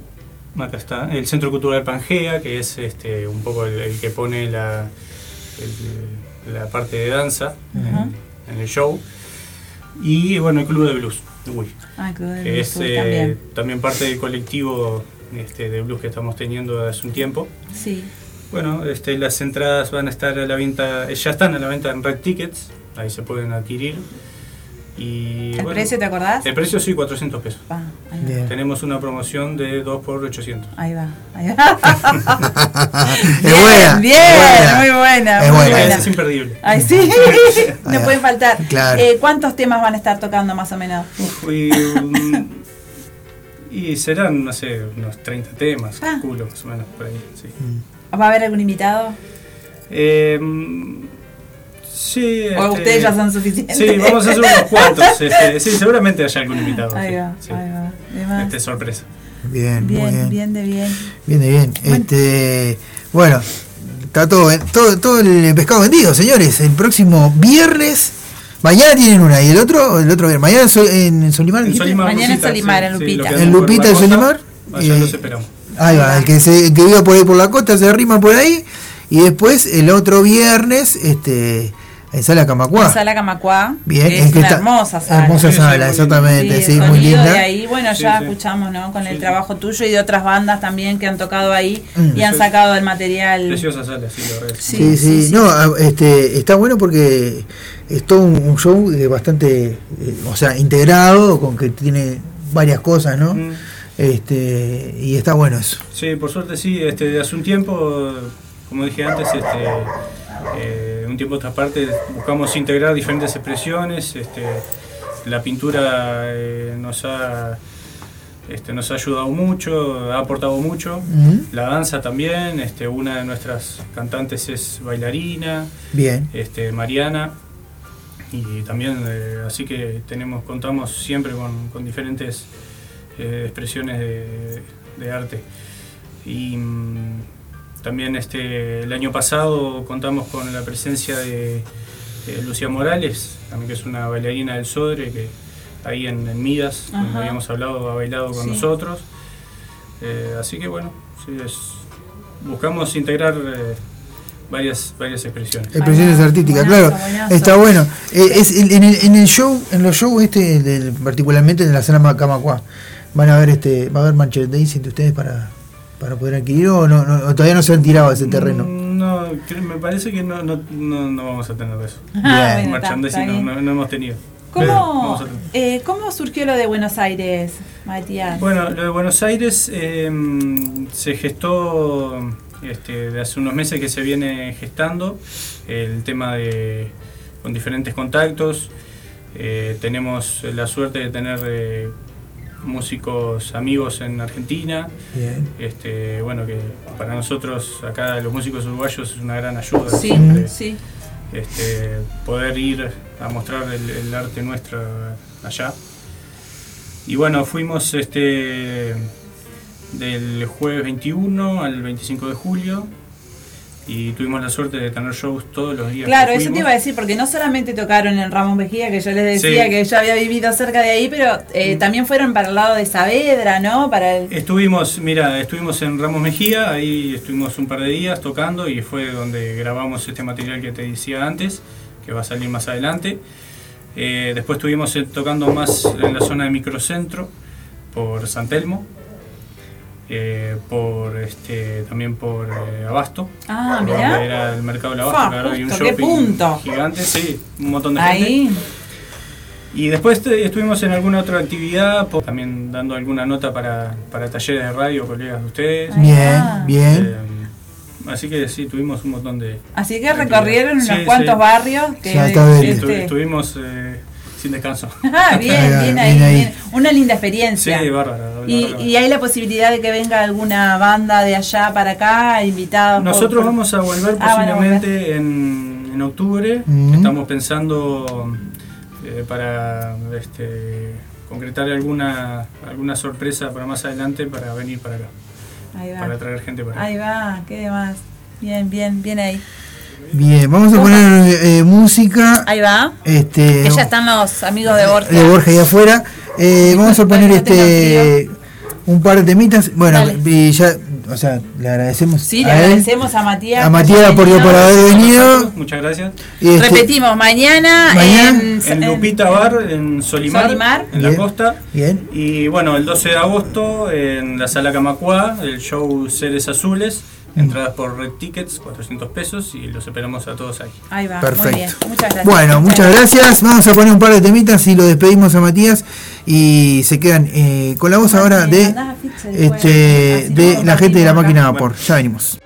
Speaker 14: acá está. El Centro Cultural Pangea, que es este, un poco el, el que pone la, el- la parte de danza
Speaker 13: Ajá.
Speaker 14: en, en el show. Y bueno, el Club de Blues. Uy,
Speaker 13: Ah, Club de
Speaker 14: que
Speaker 13: Blues,
Speaker 14: es eh,
Speaker 13: también.
Speaker 14: también parte del colectivo este, de blues que estamos teniendo hace un tiempo.
Speaker 13: Sí.
Speaker 14: Bueno, este, las entradas van a estar a la venta, ya están a la venta en Red Tickets, ahí se pueden adquirir. Y,
Speaker 13: ¿El
Speaker 14: bueno,
Speaker 13: precio te acordás?
Speaker 14: El precio sí, 400 pesos.
Speaker 12: Bien.
Speaker 14: Tenemos una promoción de 2 por 800.
Speaker 13: Ahí va, ahí va.
Speaker 12: Es
Speaker 13: bien,
Speaker 12: buena,
Speaker 13: bien,
Speaker 12: buena.
Speaker 13: muy buena,
Speaker 12: Es
Speaker 13: muy
Speaker 12: buena.
Speaker 13: buena.
Speaker 14: Es imperdible.
Speaker 13: Ay, sí, no
Speaker 12: Ahí va.
Speaker 13: pueden faltar.
Speaker 12: Claro.
Speaker 13: Eh, ¿Cuántos temas van a estar tocando más o menos?
Speaker 14: Y, um, y serán, no sé, unos 30 temas,
Speaker 13: Ah.
Speaker 14: calculo, más o menos, por ahí. Sí.
Speaker 13: ¿Va a haber algún invitado?
Speaker 14: Eh, sí,
Speaker 13: ¿O
Speaker 14: este,
Speaker 13: ustedes ya son suficientes?
Speaker 14: Sí, vamos a hacer unos cuantos. este, sí, seguramente haya algún invitado.
Speaker 13: Ahí
Speaker 14: sí,
Speaker 13: va,
Speaker 14: sí.
Speaker 13: ahí va.
Speaker 14: Este, sorpresa.
Speaker 12: Bien, muy
Speaker 13: Bien,
Speaker 12: bien.
Speaker 13: bien de bien.
Speaker 12: Bien, de bien. Este, bueno, está todo, todo, todo el pescado vendido, señores. El próximo viernes, mañana tienen una y el otro, el otro viernes. Mañana en, Sol- en Solimar.
Speaker 14: En? Solimar,
Speaker 13: Mañana en Solimar,
Speaker 14: sí,
Speaker 13: en
Speaker 14: sí,
Speaker 13: Lupita.
Speaker 14: que
Speaker 12: En Lupita
Speaker 14: costa,
Speaker 12: Solimar.
Speaker 14: Allá
Speaker 12: Eh,
Speaker 14: los esperamos.
Speaker 12: Ahí va, el que, se, el que viva por ahí por la costa se arrima por ahí. Y después el otro viernes, este, en Sala Camacuá.
Speaker 13: La sala Camacuá.
Speaker 12: Bien,
Speaker 13: que
Speaker 12: es
Speaker 13: es
Speaker 12: que
Speaker 13: una
Speaker 12: está-
Speaker 13: hermosa sala.
Speaker 12: hermosa
Speaker 14: Sí,
Speaker 12: sala,
Speaker 14: sí,
Speaker 12: exactamente, sí, muy linda.
Speaker 13: de ahí, bueno,
Speaker 14: Sí,
Speaker 13: ya
Speaker 14: sí.
Speaker 13: escuchamos, ¿no? Con el
Speaker 14: Sí.
Speaker 13: trabajo tuyo y de otras bandas también que han tocado ahí
Speaker 12: Mm.
Speaker 13: y han sacado el material.
Speaker 14: Preciosa sala, sí, la verdad.
Speaker 13: Sí,
Speaker 12: Sí, sí,
Speaker 13: sí, sí.
Speaker 12: no, este, está bueno porque es todo un, un show bastante, eh, o sea, integrado, con que tiene varias cosas, ¿no?
Speaker 14: Mm.
Speaker 12: Este, y está bueno eso.
Speaker 14: Sí, por suerte sí, este, hace un tiempo, como dije antes, este, eh, un tiempo a esta parte buscamos integrar diferentes expresiones, este, la pintura eh, nos ha este, nos ha ayudado mucho, ha aportado mucho, la danza también, este, una de nuestras cantantes es bailarina,
Speaker 12: Bien,
Speaker 14: este, Mariana, y también, eh, así que tenemos, contamos siempre con, con diferentes eh, expresiones de, de arte. Y mm, también este, el año pasado contamos con la presencia de, de Lucía Morales, también que es una bailarina del Sodre, que ahí en, en Midas, donde habíamos hablado, ha bailado con
Speaker 13: Sí.
Speaker 14: nosotros. Eh, así que bueno, sí, es, buscamos integrar eh, varias, varias expresiones.
Speaker 12: expresiones artísticas,
Speaker 13: buenazo,
Speaker 12: claro,
Speaker 13: buenazo.
Speaker 12: está bueno. Eh, es en, el, en el show, en los shows este, del- particularmente en la sala Camacuá, van a ver este, va a haber Manchester Daisy entre ustedes para, para poder adquirir o no, no, todavía no se han tirado a ese terreno.
Speaker 14: Mm, No, cre- me parece que no, no, no, no vamos a tener eso.
Speaker 13: Ah,
Speaker 12: Bien.
Speaker 14: Merchandising no,
Speaker 13: bien.
Speaker 14: no- no hemos tenido. Pero
Speaker 13: ¿Cómo,
Speaker 14: vamos a tener.
Speaker 13: eh, ¿Cómo surgió lo de Buenos Aires, Matías?
Speaker 14: Bueno, lo de Buenos Aires eh, se gestó este, de hace unos meses que se viene gestando el tema de con diferentes contactos. Eh, tenemos la suerte de tener eh, músicos amigos en Argentina.
Speaker 12: Bien.
Speaker 14: Este, bueno, que para nosotros acá los músicos uruguayos es una gran ayuda.
Speaker 13: sí,
Speaker 14: siempre,
Speaker 13: sí.
Speaker 14: este, poder ir a mostrar el, el arte nuestro allá. Y bueno, fuimos este del jueves 21 al 25 de julio y tuvimos la suerte de tener shows todos los días.
Speaker 13: Claro, eso te iba a decir, porque no solamente tocaron en Ramos Mejía, que yo les decía
Speaker 14: Sí.
Speaker 13: que yo había vivido cerca de ahí, pero eh, también fueron para el lado de Saavedra, ¿no? Para el...
Speaker 14: Estuvimos, mira, estuvimos en Ramos Mejía, ahí estuvimos un par de días tocando y fue donde grabamos este material que te decía antes, que va a salir más adelante. Eh, después estuvimos eh, tocando más en la zona de microcentro, por San Telmo, eh, por este, también por eh, Abasto,
Speaker 13: Ah,
Speaker 14: por
Speaker 13: mirá.
Speaker 14: donde era el mercado del Abasto,
Speaker 13: Fa,
Speaker 14: claro, hay un
Speaker 13: qué
Speaker 14: shopping
Speaker 13: punto.
Speaker 14: gigante, sí, un montón de gente.
Speaker 13: Ahí.
Speaker 14: Y después te- estuvimos en alguna otra actividad, también dando alguna nota para, para talleres de radio, colegas de ustedes.
Speaker 12: Bien, bien.
Speaker 14: Eh, así que sí, tuvimos un montón de...
Speaker 13: Así que recorrieron
Speaker 14: Sí,
Speaker 13: unos
Speaker 14: sí.
Speaker 13: cuantos barrios que...
Speaker 14: Sí,
Speaker 13: este-
Speaker 14: estuvimos eh, sin descanso.
Speaker 13: Ah, bien, bien ahí, bien. Una linda
Speaker 14: Sí,
Speaker 13: experiencia.
Speaker 14: bárbara.
Speaker 13: Y, y hay la posibilidad de que venga alguna banda de allá para acá, invitados.
Speaker 14: Nosotros
Speaker 13: por-
Speaker 14: vamos a volver
Speaker 13: Ah, a
Speaker 14: posiblemente en, en octubre.
Speaker 12: Mm.
Speaker 14: Estamos pensando eh, para este, concretar alguna, alguna sorpresa para más adelante para venir para acá,
Speaker 13: Ahí va.
Speaker 14: para traer gente para acá.
Speaker 13: Ahí va, qué demás. Bien, bien, bien ahí.
Speaker 15: Bien, vamos a poner eh, música.
Speaker 13: Ahí va.
Speaker 15: Este,
Speaker 13: Que ya están los amigos de Borja.
Speaker 15: de Borja ahí afuera. Eh, vamos a poner
Speaker 13: no tengan
Speaker 15: este un par de temitas. Bueno,
Speaker 13: Dale.
Speaker 15: y ya, o sea, le agradecemos
Speaker 13: Sí, le
Speaker 15: a él,
Speaker 13: agradecemos a Matías.
Speaker 15: a Matías por, por haber venido.
Speaker 14: Muchas gracias.
Speaker 15: Y este-
Speaker 13: Repetimos, mañana,
Speaker 15: Mañana.
Speaker 13: en,
Speaker 14: En Lupita Bar, en Solimar,
Speaker 13: Solimar.
Speaker 14: en la costa.
Speaker 15: Bien.
Speaker 14: Y bueno, el 12 de agosto en la sala Camacuá, el show Seres Azules. Entradas por Red Tickets, 400 pesos y los esperamos a todos ahí.
Speaker 13: Ahí va,
Speaker 15: Perfecto.
Speaker 13: muy bien. Muchas gracias.
Speaker 15: Bueno, muchas gracias. Vamos a poner un par de temitas y lo despedimos a Matías y se quedan eh, con la voz ahora de este de la gente de la máquina de vapor. Ya venimos.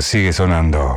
Speaker 16: Sigue sonando.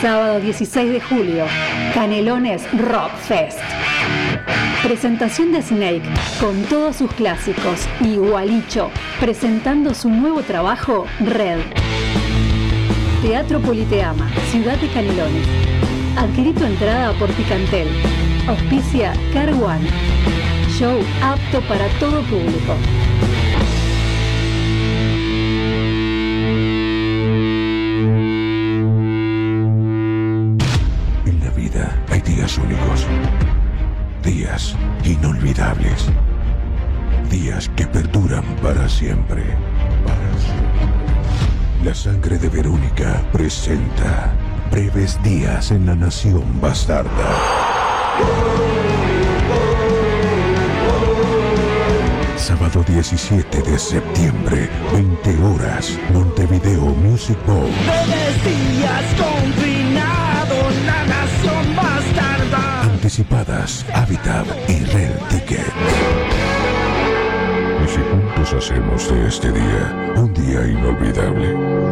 Speaker 4: Sábado 16 de julio, Canelones Rock Fest. Presentación de Snake con todos sus clásicos y Gualicho presentando su nuevo trabajo Red. Teatro Politeama, Ciudad de Canelones. Adquirí tu entrada por Picantel. Auspicia Car One. Show apto para todo público.
Speaker 5: Presenta breves días en la nación bastarda. Sábado 17 de septiembre, 20 horas, Montevideo Music Bowl.
Speaker 15: Breves días confinados, la nación bastarda.
Speaker 5: Anticipadas, Habitat y Red Ticket. Y si juntos hacemos de este día un día inolvidable.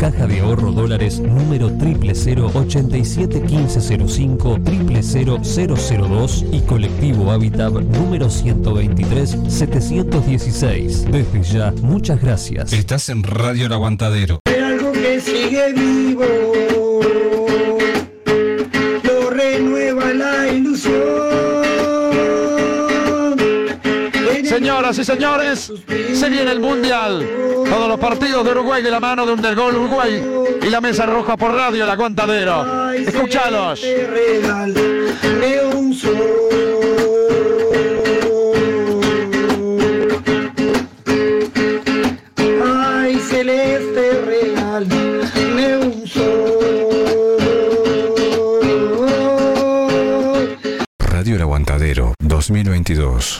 Speaker 6: Caja de Ahorro Dólares número 000 87 1505 00002 y Colectivo Habitat número 123 716. Desde ya, muchas gracias.
Speaker 17: Estás en Radio El Aguantadero.
Speaker 3: Hay algo que sigue vivo,
Speaker 8: y señores, se viene el Mundial. Todos los partidos de Uruguay de la mano de Undergol Uruguay y la mesa roja por radio El Aguantadero. Escuchalos.
Speaker 3: Un un.
Speaker 17: Radio El Aguantadero 2022.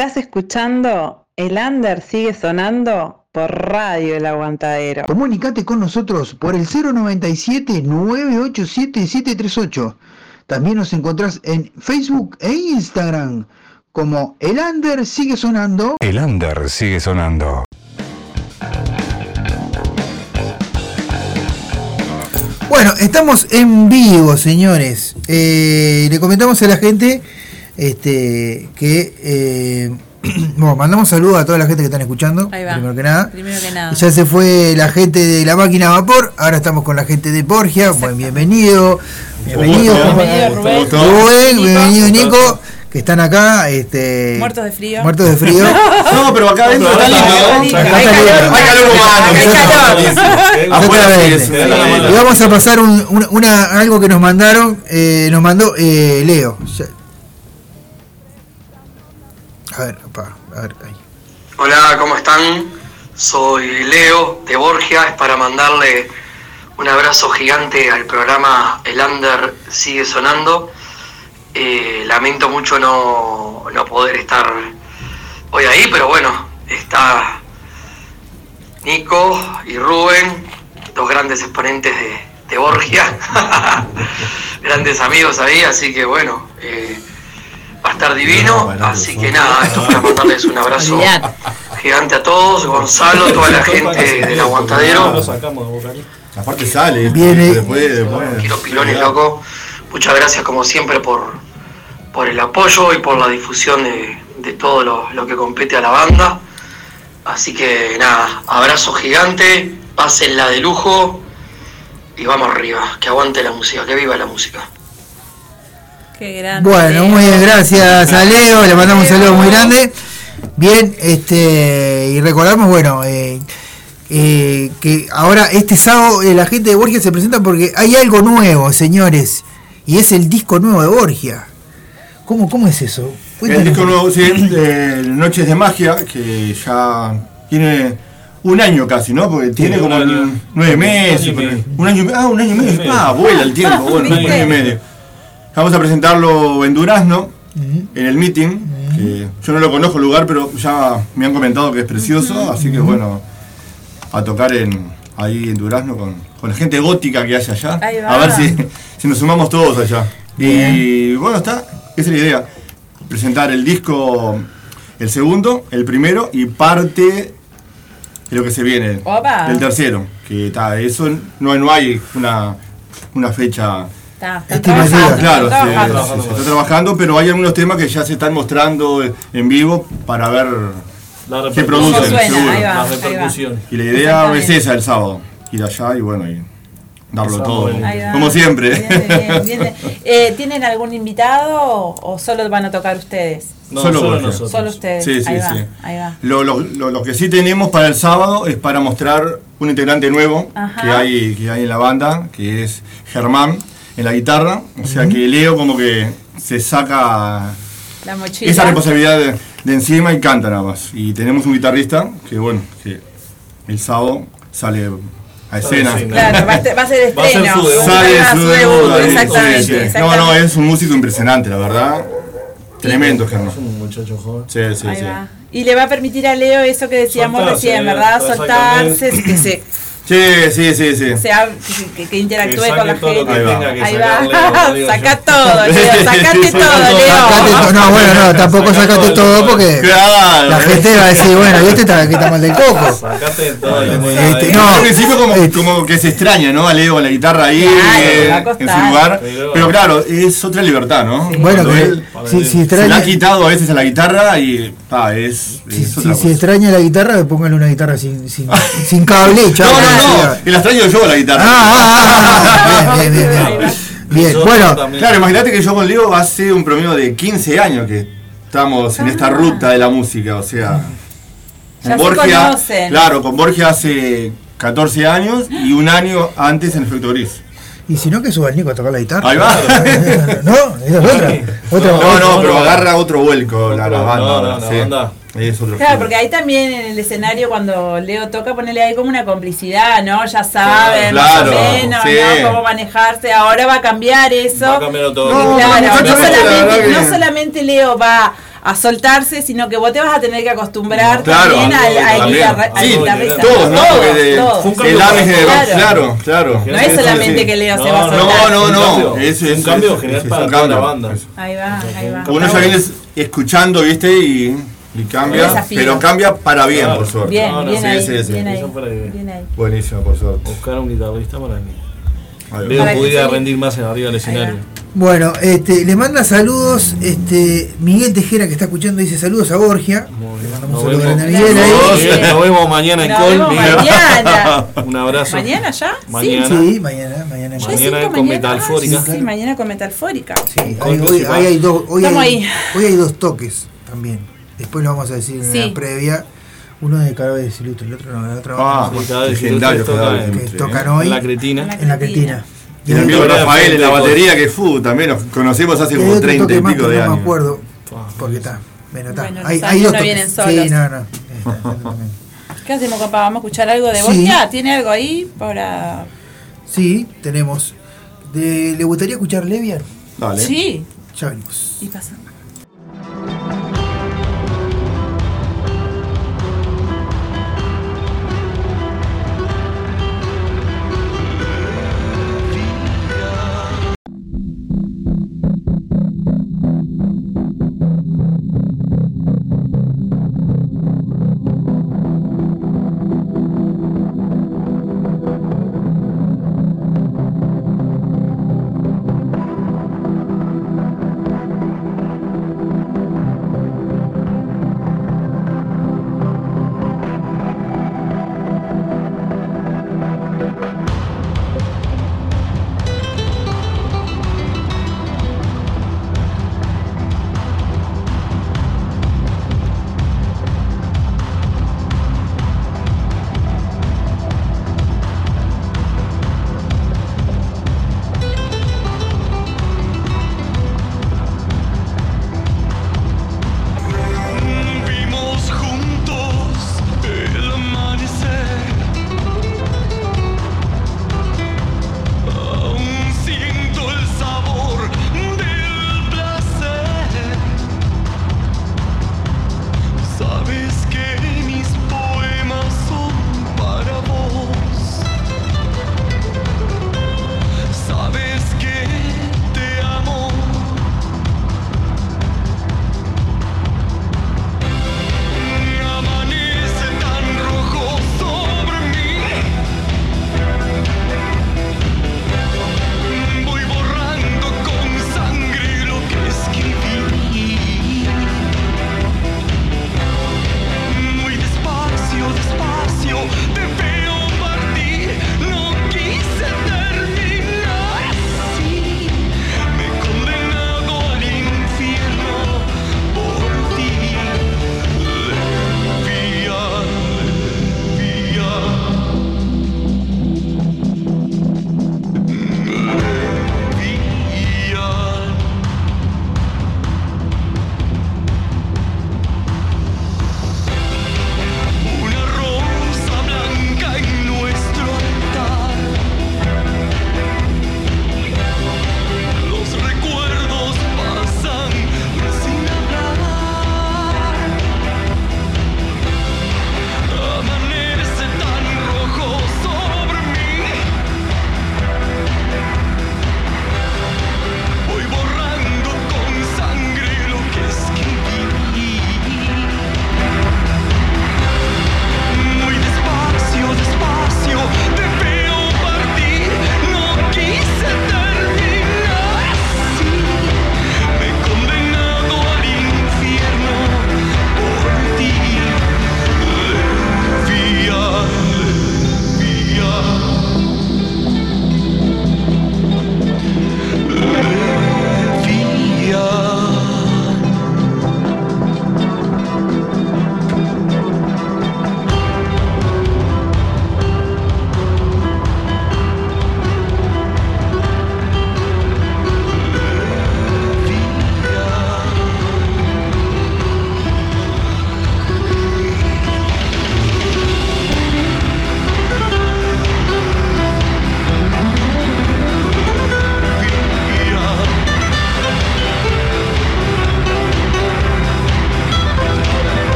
Speaker 13: Estás escuchando El Under sigue sonando por Radio El Aguantadero.
Speaker 12: Comunicate con nosotros por el 097-987-738. También nos encontrás en Facebook e Instagram como El Under sigue sonando.
Speaker 17: El under sigue sonando.
Speaker 12: Bueno, estamos en vivo, señores. Eh, le comentamos a la gente este, que eh, bueno, mandamos saludos a toda la gente que están escuchando.
Speaker 13: Ahí va.
Speaker 12: Primero que nada.
Speaker 13: Primero que nada.
Speaker 12: Ya se fue la gente de la máquina a vapor, ahora estamos con la gente de Borgia. Buen bienvenido. Bienvenido,
Speaker 13: gusto.
Speaker 12: ¿cómo-
Speaker 13: Bienvenido, Rubén.
Speaker 12: Bienvenido Nico, que están acá. Este,
Speaker 13: Muertos de frío.
Speaker 12: Muertos de frío.
Speaker 18: No, pero acá adentro está lindo.
Speaker 12: Acá
Speaker 18: Hay calor, humano.
Speaker 12: Y vamos a pasar un- una, una- algo que nos mandaron, eh, nos mandó eh, Leo. A ver, apa, a ver, ahí.
Speaker 19: Hola, ¿cómo están? Soy Leo de Borgia, es para mandarle un abrazo gigante al programa El Under sigue sonando. Eh, lamento mucho no, no poder estar hoy ahí, pero bueno, está Nico y Rubén, dos grandes exponentes de, de Borgia, grandes amigos ahí, así que bueno, eh, a estar divino, así que nada, esto es para mandarles un abrazo gigante a todos, Gonzalo, toda la gente del aguantadero.
Speaker 18: Aparte sale.
Speaker 12: Viene-
Speaker 18: Después, después.
Speaker 19: Quiero pilones, loco. Muchas gracias como siempre por, por el apoyo y por la difusión de, de todo lo, lo que compete a la banda. Así que nada, abrazo gigante, pásenla de lujo y vamos arriba, que aguante la música, que viva la música.
Speaker 13: Qué grande.
Speaker 12: Bueno, muy bien, gracias a Leo, le mandamos un saludo muy grande. Bien, este y recordamos, bueno, eh, eh, que ahora este sábado eh, la gente de Borgia se presenta porque hay algo nuevo, señores, y es el disco nuevo de Borgia. ¿Cómo, cómo es eso?
Speaker 18: El
Speaker 12: Cuéntanos.
Speaker 18: disco nuevo, sí, de Noches de Magia, que ya tiene un año casi, ¿no? Porque tiene como nueve meses.
Speaker 14: Un año y medio.
Speaker 18: Ah, un año y medio. Ah, vuela el tiempo. Bueno, un año y medio. Vamos a presentarlo en Durazno, en el meeting. Que yo no lo conozco el lugar, pero ya me han comentado que es precioso. Así que bueno, a tocar en, ahí en Durazno con, con la gente gótica que hay allá. A ver si, si nos sumamos todos allá. Y bueno, está, esa es la idea. Presentar el disco, el segundo, el primero y parte de lo que se viene,
Speaker 13: Opa.
Speaker 18: del tercero. Que está, eso no, no hay una, una fecha.
Speaker 13: Está, está
Speaker 18: Estimativa.
Speaker 13: trabajando,
Speaker 18: Claro,
Speaker 13: está trabajando.
Speaker 18: está pero hay algunos temas que ya se están mostrando en vivo para ver qué producen.
Speaker 13: ¿Cómo suena?
Speaker 18: seguro.
Speaker 13: Ahí va, ahí va.
Speaker 18: Y la idea es esa el sábado, ir allá y bueno, y darlo
Speaker 14: Sábado,
Speaker 18: todo, como siempre.
Speaker 13: Bien, bien, bien. Eh, ¿Tienen algún invitado o solo van a tocar ustedes?
Speaker 18: No, solo Borgia.
Speaker 14: nosotros.
Speaker 13: Solo ustedes.
Speaker 18: Sí, sí,
Speaker 13: ahí va,
Speaker 18: sí.
Speaker 13: ahí va.
Speaker 18: Lo, lo- lo- lo que sí tenemos para el sábado es para mostrar un integrante nuevo
Speaker 13: Ajá.
Speaker 18: que hay, que hay en la banda, que es Germán en la guitarra. O sea que Leo como que se saca
Speaker 13: La mochila.
Speaker 18: esa responsabilidad de, de encima y canta nada más. Y tenemos un guitarrista que bueno, que el sábado sale a escena.
Speaker 13: Claro, va a ser, va a ser
Speaker 18: Va a ser
Speaker 13: estreno.
Speaker 18: su debut. Sale su debut
Speaker 13: Exactamente.
Speaker 18: sí, sí. No,
Speaker 13: exactamente.
Speaker 18: no, es un músico impresionante, la verdad. Tremendo, Germán.
Speaker 14: Es un muchacho joven.
Speaker 18: Sí, sí,
Speaker 13: Ahí
Speaker 18: sí.
Speaker 13: va. Y le va a permitir a Leo eso que decíamos
Speaker 14: Soltarse,
Speaker 13: recién, ¿verdad?
Speaker 14: exactamente.
Speaker 13: Soltarse, que se,
Speaker 18: Sí, sí, sí, sí.
Speaker 13: se hab- que, que interactúe
Speaker 14: Que
Speaker 13: con la gente.
Speaker 14: que
Speaker 18: Ahí va.
Speaker 14: tenga que
Speaker 13: Ahí va. Saca todo, Leo. Sacate todo,
Speaker 12: Sacate
Speaker 13: Leo.
Speaker 12: no, bueno, no, tampoco sacate todo porque
Speaker 18: Claro.
Speaker 12: la gente va a decir, bueno, y este está, que está mal del coco.
Speaker 14: Sacate todo.
Speaker 12: Este,
Speaker 18: No, al principio como, como que se extraña, ¿no? A Leo con la guitarra ahí
Speaker 13: Claro,
Speaker 18: eh, en su lugar.
Speaker 14: Pero-
Speaker 18: claro, es otra libertad, ¿no?
Speaker 12: Bueno, que
Speaker 18: él
Speaker 12: si, si
Speaker 18: se la ha quitado a veces a la guitarra y ah, es,
Speaker 12: si,
Speaker 18: es
Speaker 12: si-
Speaker 18: otra
Speaker 12: si
Speaker 18: cosa.
Speaker 12: extraña la guitarra, póngale una guitarra sin, sin, sin cable y chao.
Speaker 18: No, no, no, la extraño yo la guitarra.
Speaker 12: Ah, ah, ah, bien, bien, bien, bueno,
Speaker 18: Claro, imagínate que yo con Leo hace un promedio de 15 años que estamos en esta ruta de la música, o sea,
Speaker 13: Ya
Speaker 18: con
Speaker 13: se
Speaker 18: Borgia,
Speaker 13: conocen.
Speaker 18: claro, con Borgia hace 14 años y un año antes en Efecto Gris.
Speaker 12: y si no, que suba el Nico a tocar la guitarra.
Speaker 18: Ahí va.
Speaker 12: No, esa es otra. otra
Speaker 18: No, no, pero agarra otro vuelco la, la banda.
Speaker 14: no, no, la
Speaker 18: sí.
Speaker 14: banda.
Speaker 18: Es otro
Speaker 13: Claro, porque ahí también en el escenario cuando Leo toca, ponerle ahí como una complicidad, ¿no? Ya saben
Speaker 18: Claro,
Speaker 13: más o menos,
Speaker 18: sí.
Speaker 13: ¿no? Cómo manejarse. Ahora va a cambiar eso.
Speaker 14: Va a cambiar todo.
Speaker 13: Y
Speaker 18: No,
Speaker 13: claro, no solamente, no solamente Leo va a soltarse, sino que vos te vas a tener que acostumbrar
Speaker 18: Claro,
Speaker 13: también al, al
Speaker 18: Sí,
Speaker 13: guitarrista.
Speaker 18: todos, ¿no? Porque de-
Speaker 13: todos.
Speaker 14: Fue un cambio
Speaker 18: claro, claro.
Speaker 13: No es solamente que Leo se va a soltar.
Speaker 18: No, no, no. Es, es,
Speaker 14: Un cambio
Speaker 18: es-
Speaker 14: general
Speaker 18: es
Speaker 14: para toda la banda.
Speaker 13: Ahí va, ahí va.
Speaker 18: Uno ya viene escuchando, ¿viste? Y, y cambia, pero cambia para bien,
Speaker 14: Claro.
Speaker 18: por suerte.
Speaker 13: Bien,
Speaker 14: No, no,
Speaker 13: bien
Speaker 18: sí,
Speaker 13: ahí,
Speaker 18: sí, sí.
Speaker 13: bien ahí, bien ahí.
Speaker 18: Buenísimo, por suerte.
Speaker 14: Buscar un guitarrista para mí.
Speaker 20: Leo pudiera rendir más arriba del escenario.
Speaker 12: Bueno, este, le manda saludos este, Miguel Tejera que está escuchando, dice saludos a Borgia. Le mandamos
Speaker 20: Nos
Speaker 12: un saludo
Speaker 20: vemos,
Speaker 12: grande a Miguel ahí.
Speaker 20: Nos- vemos mañana en Col.
Speaker 13: mañana.
Speaker 20: Un abrazo.
Speaker 13: ¿Mañana ya?
Speaker 20: Mañana.
Speaker 12: Sí, mañana, mañana.
Speaker 13: ¿Ya
Speaker 20: Mañana con
Speaker 13: mañana?
Speaker 20: metalfórica.
Speaker 13: Ah, Sí, mañana con metalfórica.
Speaker 12: Hoy, hoy- hoy hay dos, hoy, hay,
Speaker 13: ahí.
Speaker 12: hoy hay dos toques también. Después lo vamos a decir en
Speaker 13: Sí.
Speaker 12: la previa. Uno de Cadáveres Ilustres, el otro no, el otro
Speaker 18: Ah,
Speaker 12: no.
Speaker 18: legendario,
Speaker 12: Que tocan-
Speaker 18: Ilustres,
Speaker 12: que tocan hoy.
Speaker 18: En la Cretina.
Speaker 12: En la Cretina.
Speaker 18: Y el amigo Rafael en la batería, que fu, también nos conocimos hace como
Speaker 12: otro
Speaker 18: 30 y pico de
Speaker 12: no me
Speaker 18: años.
Speaker 12: acuerdo. Porque está. Bueno, está. Hay,
Speaker 13: años
Speaker 12: dos Sí, no, no.
Speaker 13: ¿Qué hacemos, compa? ¿Vamos a escuchar algo de
Speaker 12: Sí.
Speaker 13: Borgia? ¿Tiene algo ahí para...?
Speaker 12: Sí, tenemos. De- ¿Le gustaría escuchar Levian?
Speaker 18: Dale.
Speaker 13: Sí.
Speaker 12: Ya venimos.
Speaker 13: Y pasa.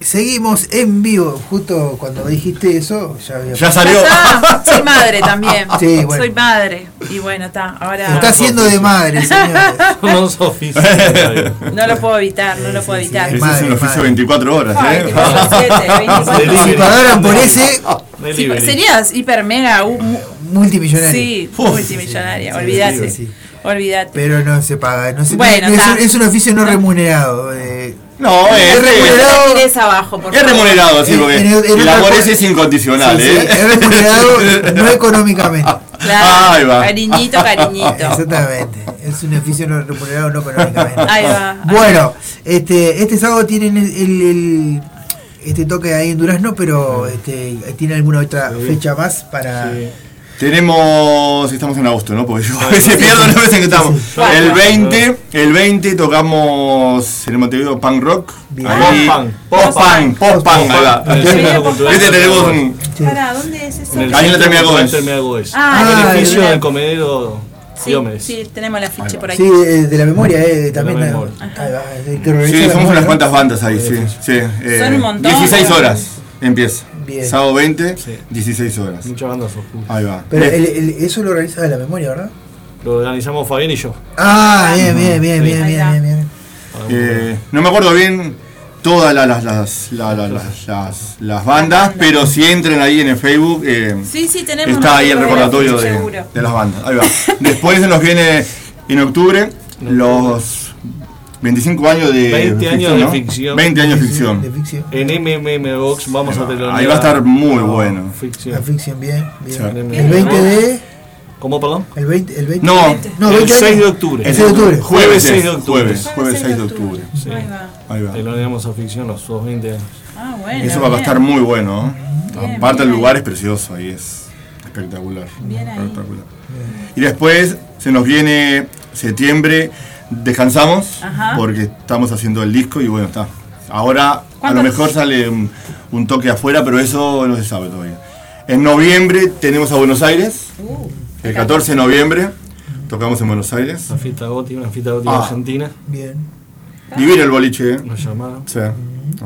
Speaker 12: seguimos en vivo. Justo cuando dijiste eso, ya había
Speaker 18: Ya salió.
Speaker 13: Ah, soy madre también.
Speaker 12: Sí, bueno.
Speaker 13: Soy madre. Y bueno, está. Ahora.
Speaker 12: Está haciendo de madre, señores.
Speaker 20: Somos oficios.
Speaker 13: No lo puedo evitar, no lo puedo evitar.
Speaker 18: Ese es un oficio 24 horas, ¿eh?
Speaker 13: 24/7,
Speaker 12: Si pagaran por ese,
Speaker 13: Sí, serías hiper mega u- mu-
Speaker 12: multimillonario.
Speaker 13: Sí,
Speaker 12: Uf.
Speaker 13: multimillonaria,
Speaker 12: Sí,
Speaker 13: olvídate.
Speaker 12: sí, sí.
Speaker 13: Olvídate.
Speaker 12: Pero no se paga. No se,
Speaker 13: Bueno,
Speaker 12: no- es, un, es un oficio no remunerado. eh.
Speaker 18: No, es,
Speaker 12: Es remunerado.
Speaker 13: Tires abajo, por
Speaker 18: Es remunerado, sí,
Speaker 12: En-
Speaker 18: porque
Speaker 12: en- en
Speaker 18: el
Speaker 12: otra
Speaker 18: amor
Speaker 12: cosa-
Speaker 18: ese es incondicional,
Speaker 12: Sí, sí,
Speaker 18: ¿eh?
Speaker 12: es remunerado no económicamente.
Speaker 13: Claro,
Speaker 18: Ahí va.
Speaker 13: cariñito, cariñito.
Speaker 12: Exactamente. Es un oficio no remunerado no económicamente.
Speaker 13: Ahí va.
Speaker 12: Bueno, este, este sábado tienen el, el- el- este toque ahí en Durazno, pero este, ¿tiene alguna otra fecha más para...?
Speaker 18: Tenemos, estamos en agosto, ¿no? Porque yo a veces pierdo las veces que estamos. El
Speaker 12: Ah,
Speaker 18: 20, el 20 tocamos en el Montevideo Punk Rock. Ahí, va.
Speaker 20: En el Centro Cultural
Speaker 18: Este tenemos un...
Speaker 13: Pará, ¿dónde es eso?
Speaker 18: Ahí en la Terminal Gómez.
Speaker 13: Ah,
Speaker 20: el
Speaker 13: el
Speaker 20: edificio del comedero
Speaker 13: Sí, sí, tenemos el afiche por ahí.
Speaker 12: Sí, de, de la memoria, eh, también.
Speaker 20: la
Speaker 12: eh,
Speaker 20: memoria.
Speaker 12: ahí va, de
Speaker 18: Sí,
Speaker 12: la
Speaker 18: somos unas cuantas bandas ahí, sí. sí eh,
Speaker 13: Son un montón.
Speaker 18: 16 horas empieza.
Speaker 12: Bien.
Speaker 18: Sábado 20, 16 horas.
Speaker 20: Muchas bandas oscuras.
Speaker 18: Ahí va.
Speaker 12: Pero el- el- eso lo organiza de la memoria, ¿verdad?
Speaker 20: Lo organizamos Fabián y yo.
Speaker 12: Ah, bien, bien, bien,
Speaker 20: Sí.
Speaker 12: bien, bien, bien, bien.
Speaker 18: Eh, no me acuerdo bien todas la- las, las, la- la- las, las, las bandas, pero si entran ahí en el Facebook, eh,
Speaker 13: Sí, sí, tenemos
Speaker 18: está ahí el recordatorio de,
Speaker 13: seguro.
Speaker 18: de las bandas. Ahí va. Después se nos viene en octubre los 25 años de
Speaker 20: 20 años de
Speaker 18: ¿no?
Speaker 20: ficción.
Speaker 18: 20 años de ficción.
Speaker 12: De ficción.
Speaker 20: En MMM Box vamos a tener.
Speaker 18: Ahí va a estar muy bueno.
Speaker 12: La
Speaker 20: Ficción.
Speaker 12: ficción, bien, bien.
Speaker 18: Sí.
Speaker 12: El 20 de...
Speaker 20: ¿Cómo, perdón?
Speaker 12: El 20, el 20
Speaker 18: No,
Speaker 12: no
Speaker 20: el
Speaker 12: 20
Speaker 20: 6 de octubre.
Speaker 12: El 6 de octubre.
Speaker 18: Jueves
Speaker 20: 6 de octubre.
Speaker 18: Jueves, jueves 6 de octubre.
Speaker 20: Sí.
Speaker 13: Ahí va.
Speaker 18: Ahí va.
Speaker 20: Te lo digamos a ficción los dos 20 años.
Speaker 13: Ah, bueno.
Speaker 18: Eso va a estar muy bueno. ¿no?
Speaker 13: Bien,
Speaker 18: Aparte
Speaker 13: bien
Speaker 18: el lugar
Speaker 13: ahí.
Speaker 18: es precioso, ahí es espectacular.
Speaker 13: Bien ahí.
Speaker 18: Espectacular. Y después se nos viene septiembre, descansamos
Speaker 13: Ajá.
Speaker 18: porque estamos haciendo el disco y bueno, está. Ahora a lo mejor sale un, un toque afuera, pero eso no se sabe todavía. En noviembre tenemos a Buenos Aires,
Speaker 13: Uh,
Speaker 18: el 14 de noviembre tocamos en Buenos Aires.
Speaker 20: Una fiesta gótica, una fiesta gótica
Speaker 18: Ah.
Speaker 20: argentina.
Speaker 12: Bien.
Speaker 18: Divino el boliche, ¿eh?
Speaker 20: Nos llamaron.
Speaker 18: Sí.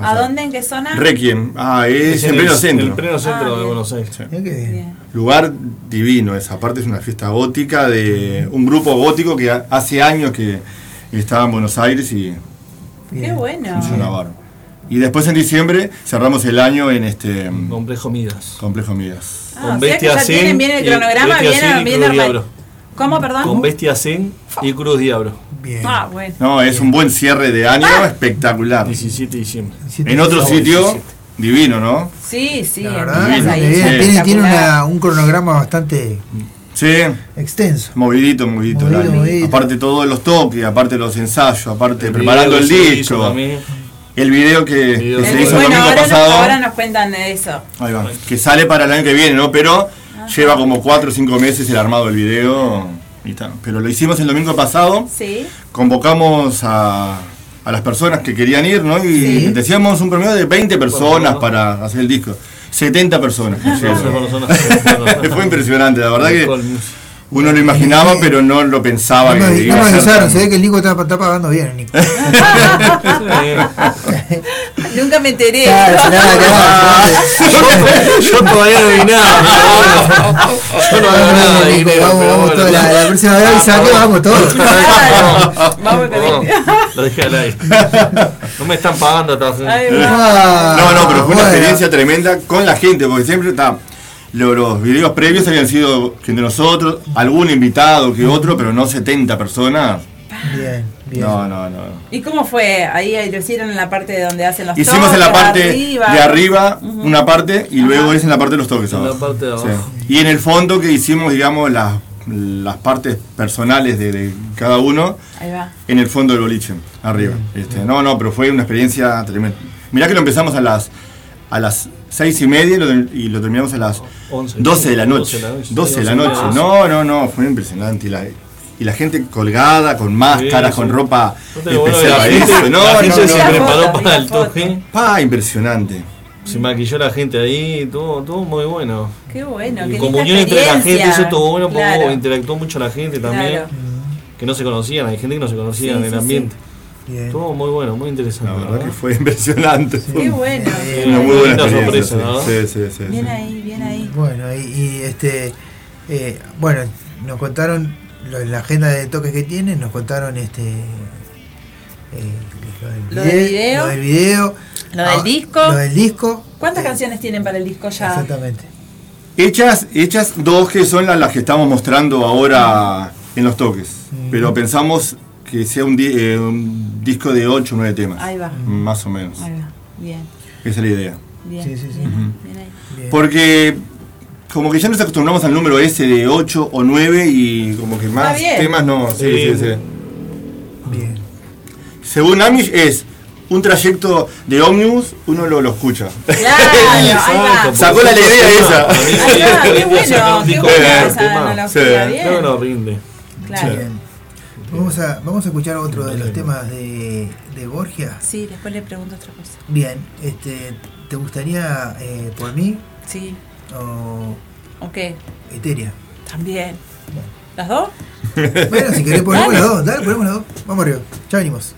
Speaker 13: ¿A dónde? ¿En qué zona?
Speaker 18: Requiem, ah, es,
Speaker 20: Es
Speaker 18: en
Speaker 20: en
Speaker 18: pleno
Speaker 20: el-
Speaker 18: centro.
Speaker 20: El pleno centro
Speaker 13: Ah,
Speaker 20: de. Buenos Aires.
Speaker 12: Mirá qué bien.
Speaker 18: Lugar divino, esa parte es una fiesta gótica de un grupo gótico que ha- hace años que estaba en Buenos Aires y
Speaker 13: Qué bueno.
Speaker 18: Y después en diciembre cerramos el año en este mm,
Speaker 20: Complejo Midas.
Speaker 18: Complejo Midas.
Speaker 13: Ah, o sea que ya tienen bien el cronograma, bien, bien
Speaker 20: Cruz
Speaker 13: armado.
Speaker 20: Diablo.
Speaker 13: ¿Cómo, perdón?
Speaker 20: Con Bestia Zen y Cruz Diablo.
Speaker 12: Bien.
Speaker 13: Ah, bueno.
Speaker 18: No, es un buen cierre de año espectacular.
Speaker 20: 17 de diciembre.
Speaker 18: En otro sitio, divino, ¿no?
Speaker 13: Sí, sí. Ahí,
Speaker 12: bien. Tiene,
Speaker 13: espectacular.
Speaker 12: tiene una- un cronograma bastante
Speaker 18: Sí,
Speaker 12: extenso.
Speaker 18: movidito, movidito. el
Speaker 12: Movidito,
Speaker 18: año.
Speaker 12: movidito.
Speaker 18: Aparte todos los toques, aparte los ensayos, aparte
Speaker 20: El
Speaker 18: preparando el disco. El video que,
Speaker 20: Video
Speaker 18: que
Speaker 20: que-
Speaker 18: se hizo el
Speaker 13: bueno,
Speaker 18: domingo
Speaker 13: ahora, nos-
Speaker 18: pasado.
Speaker 13: ahora nos cuentan de eso.
Speaker 18: Ahí va. Que sale para el año que viene, ¿no? Pero lleva como 4 o 5 meses el armado del video. Y está. Pero lo hicimos el domingo pasado.
Speaker 13: Sí.
Speaker 18: Convocamos a, a las personas que querían ir, ¿no? Y
Speaker 12: Sí.
Speaker 18: decíamos un promedio de 20 personas para hacer el disco. 70 personas. Fue impresionante, la verdad que uno lo imaginaba, pero no lo pensaba.
Speaker 12: No
Speaker 18: que
Speaker 12: no avisaron,
Speaker 18: tan-
Speaker 12: se ve que el Nico está, está pagando bien, el Nico.
Speaker 13: Nunca me enteré.
Speaker 12: Claro, claro, claro.
Speaker 20: Yo todavía no vi nada. Yo no hago nada
Speaker 12: Nico, vamos, vamos
Speaker 20: bueno.
Speaker 12: todos, la, la próxima vez avisá que vamos todos.
Speaker 13: Vamos.
Speaker 20: Lo dejé al aire. No me están pagando
Speaker 12: Ah,
Speaker 18: No, no, pero fue una
Speaker 12: bueno.
Speaker 18: experiencia tremenda con la gente, porque siempre está. Lo- Los videos previos habían sido gente de nosotros, algún invitado que otro, pero no 70 personas.
Speaker 12: Bien, bien.
Speaker 18: No, no, no.
Speaker 13: ¿Y cómo fue? Ahí lo hicieron en la parte de donde hacen los
Speaker 18: Hicimos en la
Speaker 13: toques,
Speaker 18: parte
Speaker 13: arriba.
Speaker 18: de arriba
Speaker 13: Ujú.
Speaker 18: una parte y luego es en la parte de los toques.
Speaker 20: En la parte de abajo.
Speaker 18: Sí. Y en el fondo que hicimos, digamos, las, las partes personales de, de cada uno
Speaker 13: Ahí va.
Speaker 18: en el fondo del boliche, arriba. Este, no, no, pero fue una experiencia tremenda. Mirá que lo empezamos a las a las seis y media y lo, y lo terminamos a las 12 de la noche. 12 de la noche. No, no, no, fue impresionante. Y la, y la gente colgada, con máscaras,
Speaker 21: Sí,
Speaker 18: con ropa
Speaker 21: No
Speaker 18: especial para eso. No,
Speaker 21: la gente
Speaker 18: no,
Speaker 21: se
Speaker 18: no.
Speaker 21: preparó para el toque.
Speaker 18: Pa, impresionante.
Speaker 21: Se maquilló la gente ahí, todo, todo muy bueno.
Speaker 13: Qué bueno,
Speaker 21: Y
Speaker 13: qué
Speaker 21: comunión entre la gente, eso estuvo bueno porque
Speaker 13: Claro.
Speaker 21: interactuó mucho la gente también.
Speaker 13: Claro.
Speaker 21: Que no se conocían, hay gente que no se conocía
Speaker 13: Sí,
Speaker 21: en el
Speaker 13: sí,
Speaker 21: ambiente.
Speaker 12: Bien.
Speaker 21: Estuvo muy bueno, muy interesante.
Speaker 18: La verdad que fue impresionante.
Speaker 13: Qué bueno.
Speaker 21: Sí,
Speaker 18: Una muy buena
Speaker 21: sorpresa, ¿no?
Speaker 18: sí, sí, sí, sí,
Speaker 13: Bien
Speaker 18: sí.
Speaker 13: ahí, bien ahí.
Speaker 12: Bueno, y, y, este, eh, bueno, nos contaron lo- la agenda de toques que tienen, nos contaron este eh,
Speaker 13: Lo del video.
Speaker 12: lo del video,
Speaker 13: Lo del
Speaker 12: ah,
Speaker 13: disco.
Speaker 12: lo del disco,
Speaker 13: ¿Cuántas canciones tienen para el disco ya?
Speaker 12: exactamente.
Speaker 18: Hechas, hechas dos que son las, las que estamos mostrando ahora en los toques. Pero pensamos que sea un, di- eh, un disco de 8 o 9 temas.
Speaker 13: Ahí va.
Speaker 18: Más o menos.
Speaker 13: Ahí va. Bien,
Speaker 18: Esa es la idea.
Speaker 13: bien.
Speaker 12: Sí, sí, sí.
Speaker 13: bien,
Speaker 18: Ujú.
Speaker 13: bien ahí.
Speaker 12: Bien.
Speaker 18: Porque como que ya nos acostumbramos al número ese de 8 o 9 y como que más temas no. Sí, sí,
Speaker 21: Sí.
Speaker 18: sí.
Speaker 12: Bien.
Speaker 18: Según Amish es un trayecto de ómnibus, uno lo, lo escucha.
Speaker 13: Claro, ahí va.
Speaker 18: Sacó la idea esa.
Speaker 13: Ahí va, qué bueno, qué buena esa analogía,
Speaker 18: Sí.
Speaker 13: bien.
Speaker 21: Creo que nos rinde.
Speaker 13: Claro.
Speaker 12: Vamos a, vamos a escuchar otro de los temas de, de Borgia.
Speaker 13: Sí, después le pregunto otra cosa.
Speaker 12: Bien, este, ¿te gustaría eh, por mí
Speaker 13: Sí,
Speaker 12: o
Speaker 13: ok,
Speaker 12: Eteria?
Speaker 13: también. ¿Las dos?
Speaker 12: Bueno, si querés ponemos las dos, dale, ponemos las dos. Vamos arriba, ya venimos.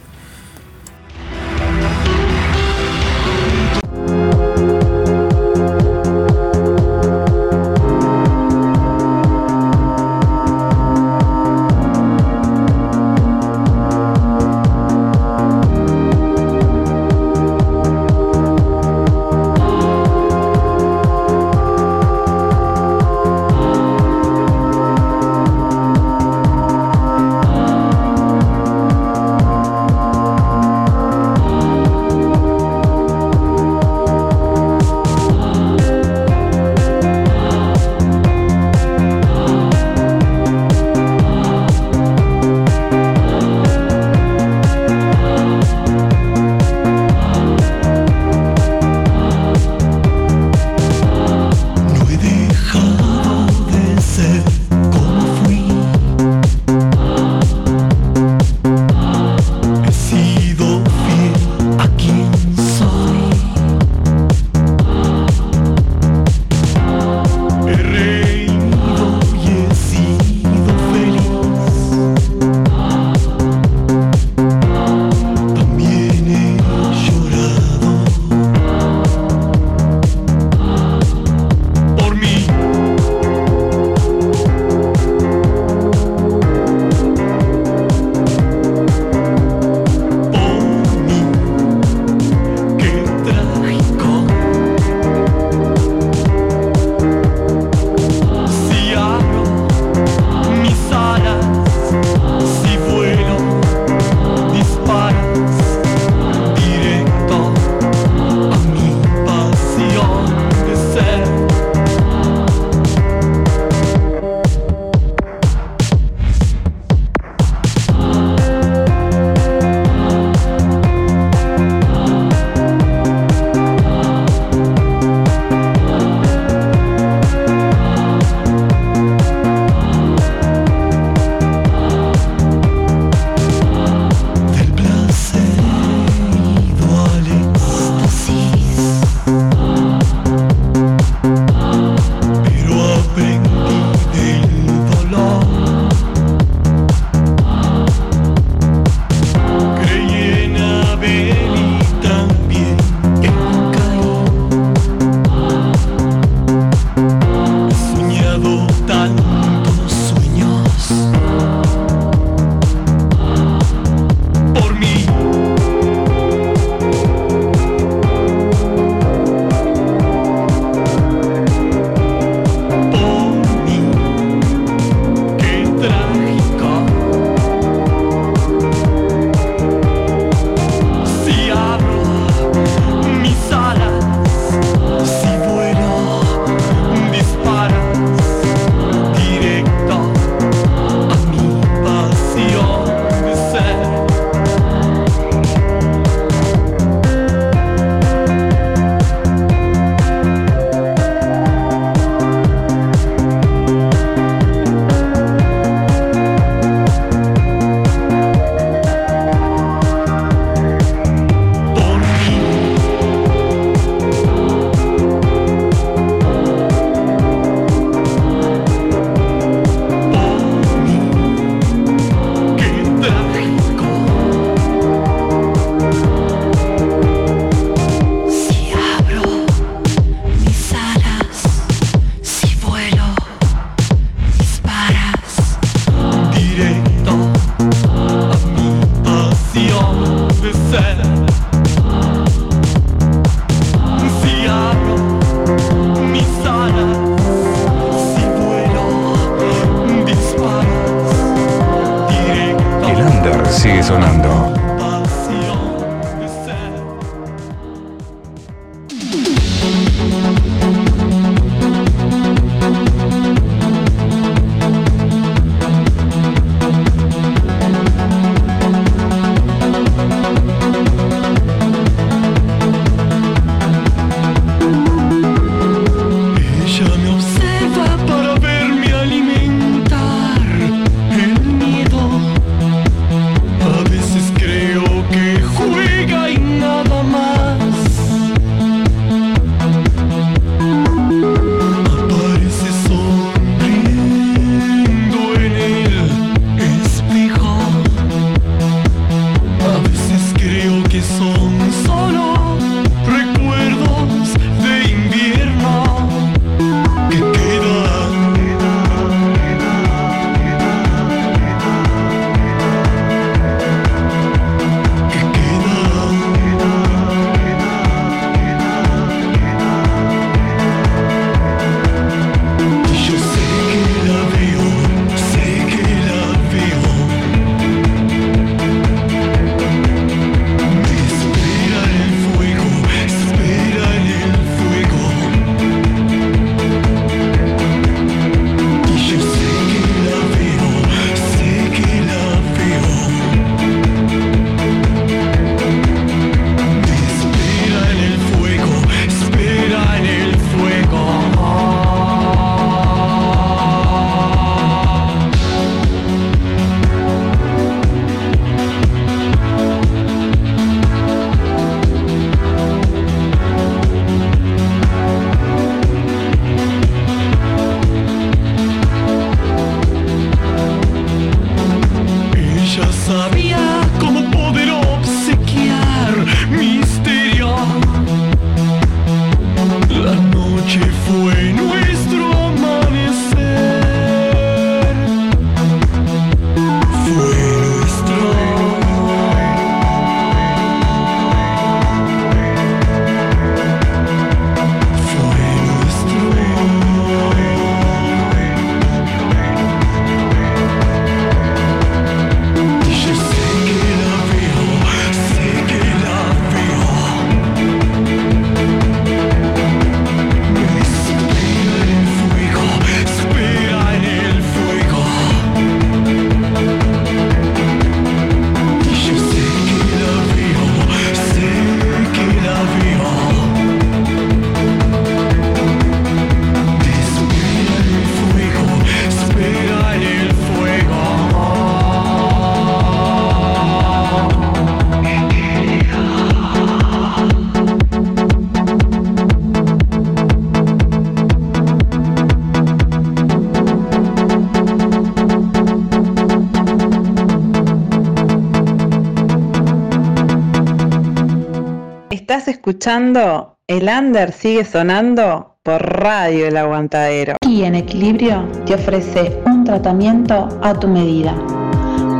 Speaker 22: Escuchando El Under sigue sonando por Radio El Aguantadero.
Speaker 23: Y en equilibrio te ofrece un tratamiento a tu medida.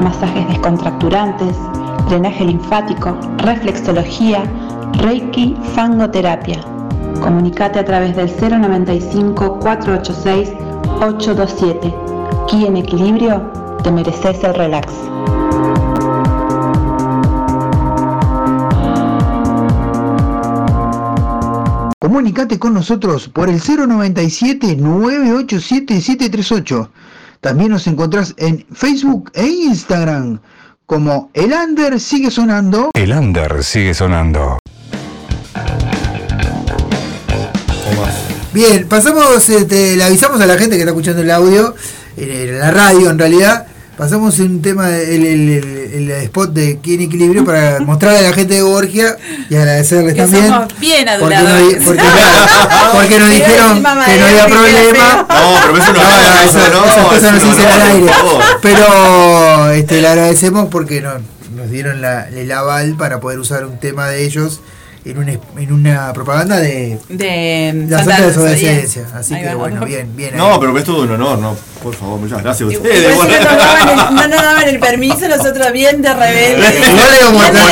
Speaker 23: Masajes descontracturantes, drenaje linfático, reflexología, reiki, fangoterapia. Comunicate a través del 095 486 827. Aquí en equilibrio te mereces el relax.
Speaker 12: Comunicate con nosotros por el 097-987-738. También nos encontrás en Facebook e Instagram como El Under Sigue Sonando.
Speaker 16: El under sigue sonando.
Speaker 12: Bien, pasamos, este, le avisamos a la gente que está escuchando el audio, en, en la radio en realidad, pasamos un tema, el, el- el- el spot de Quién Equilibrio para mostrarle a la gente de Borgia y agradecerles
Speaker 13: Que
Speaker 12: también.
Speaker 13: somos bien
Speaker 12: porque, nos,
Speaker 13: aduladores.
Speaker 12: di- porque, claro, porque nos
Speaker 13: Mira,
Speaker 12: dijeron que no había problema.
Speaker 18: No, pero eso no,
Speaker 12: No,
Speaker 18: no,
Speaker 12: no,
Speaker 18: eso
Speaker 12: esas-
Speaker 18: no,
Speaker 12: esas cosas no
Speaker 18: eso
Speaker 12: se dicen
Speaker 18: no,
Speaker 12: al
Speaker 18: por
Speaker 12: aire. Pero este, le agradecemos porque nos, nos dieron la, el aval para poder usar un tema de ellos en, un, es- en una propaganda de
Speaker 13: De
Speaker 12: la
Speaker 13: Santa Desobediencia.
Speaker 12: Así
Speaker 13: Ahí
Speaker 12: que
Speaker 13: va,
Speaker 12: bueno, bien, bien. ahí.
Speaker 18: No, pero es todo un honor, no, por favor, muchas gracias a
Speaker 13: Igual
Speaker 18: ustedes.
Speaker 13: si
Speaker 18: bueno.
Speaker 13: no nos daban el- no nos daban el permiso, nosotros bien de rebelde.
Speaker 12: Igual le a.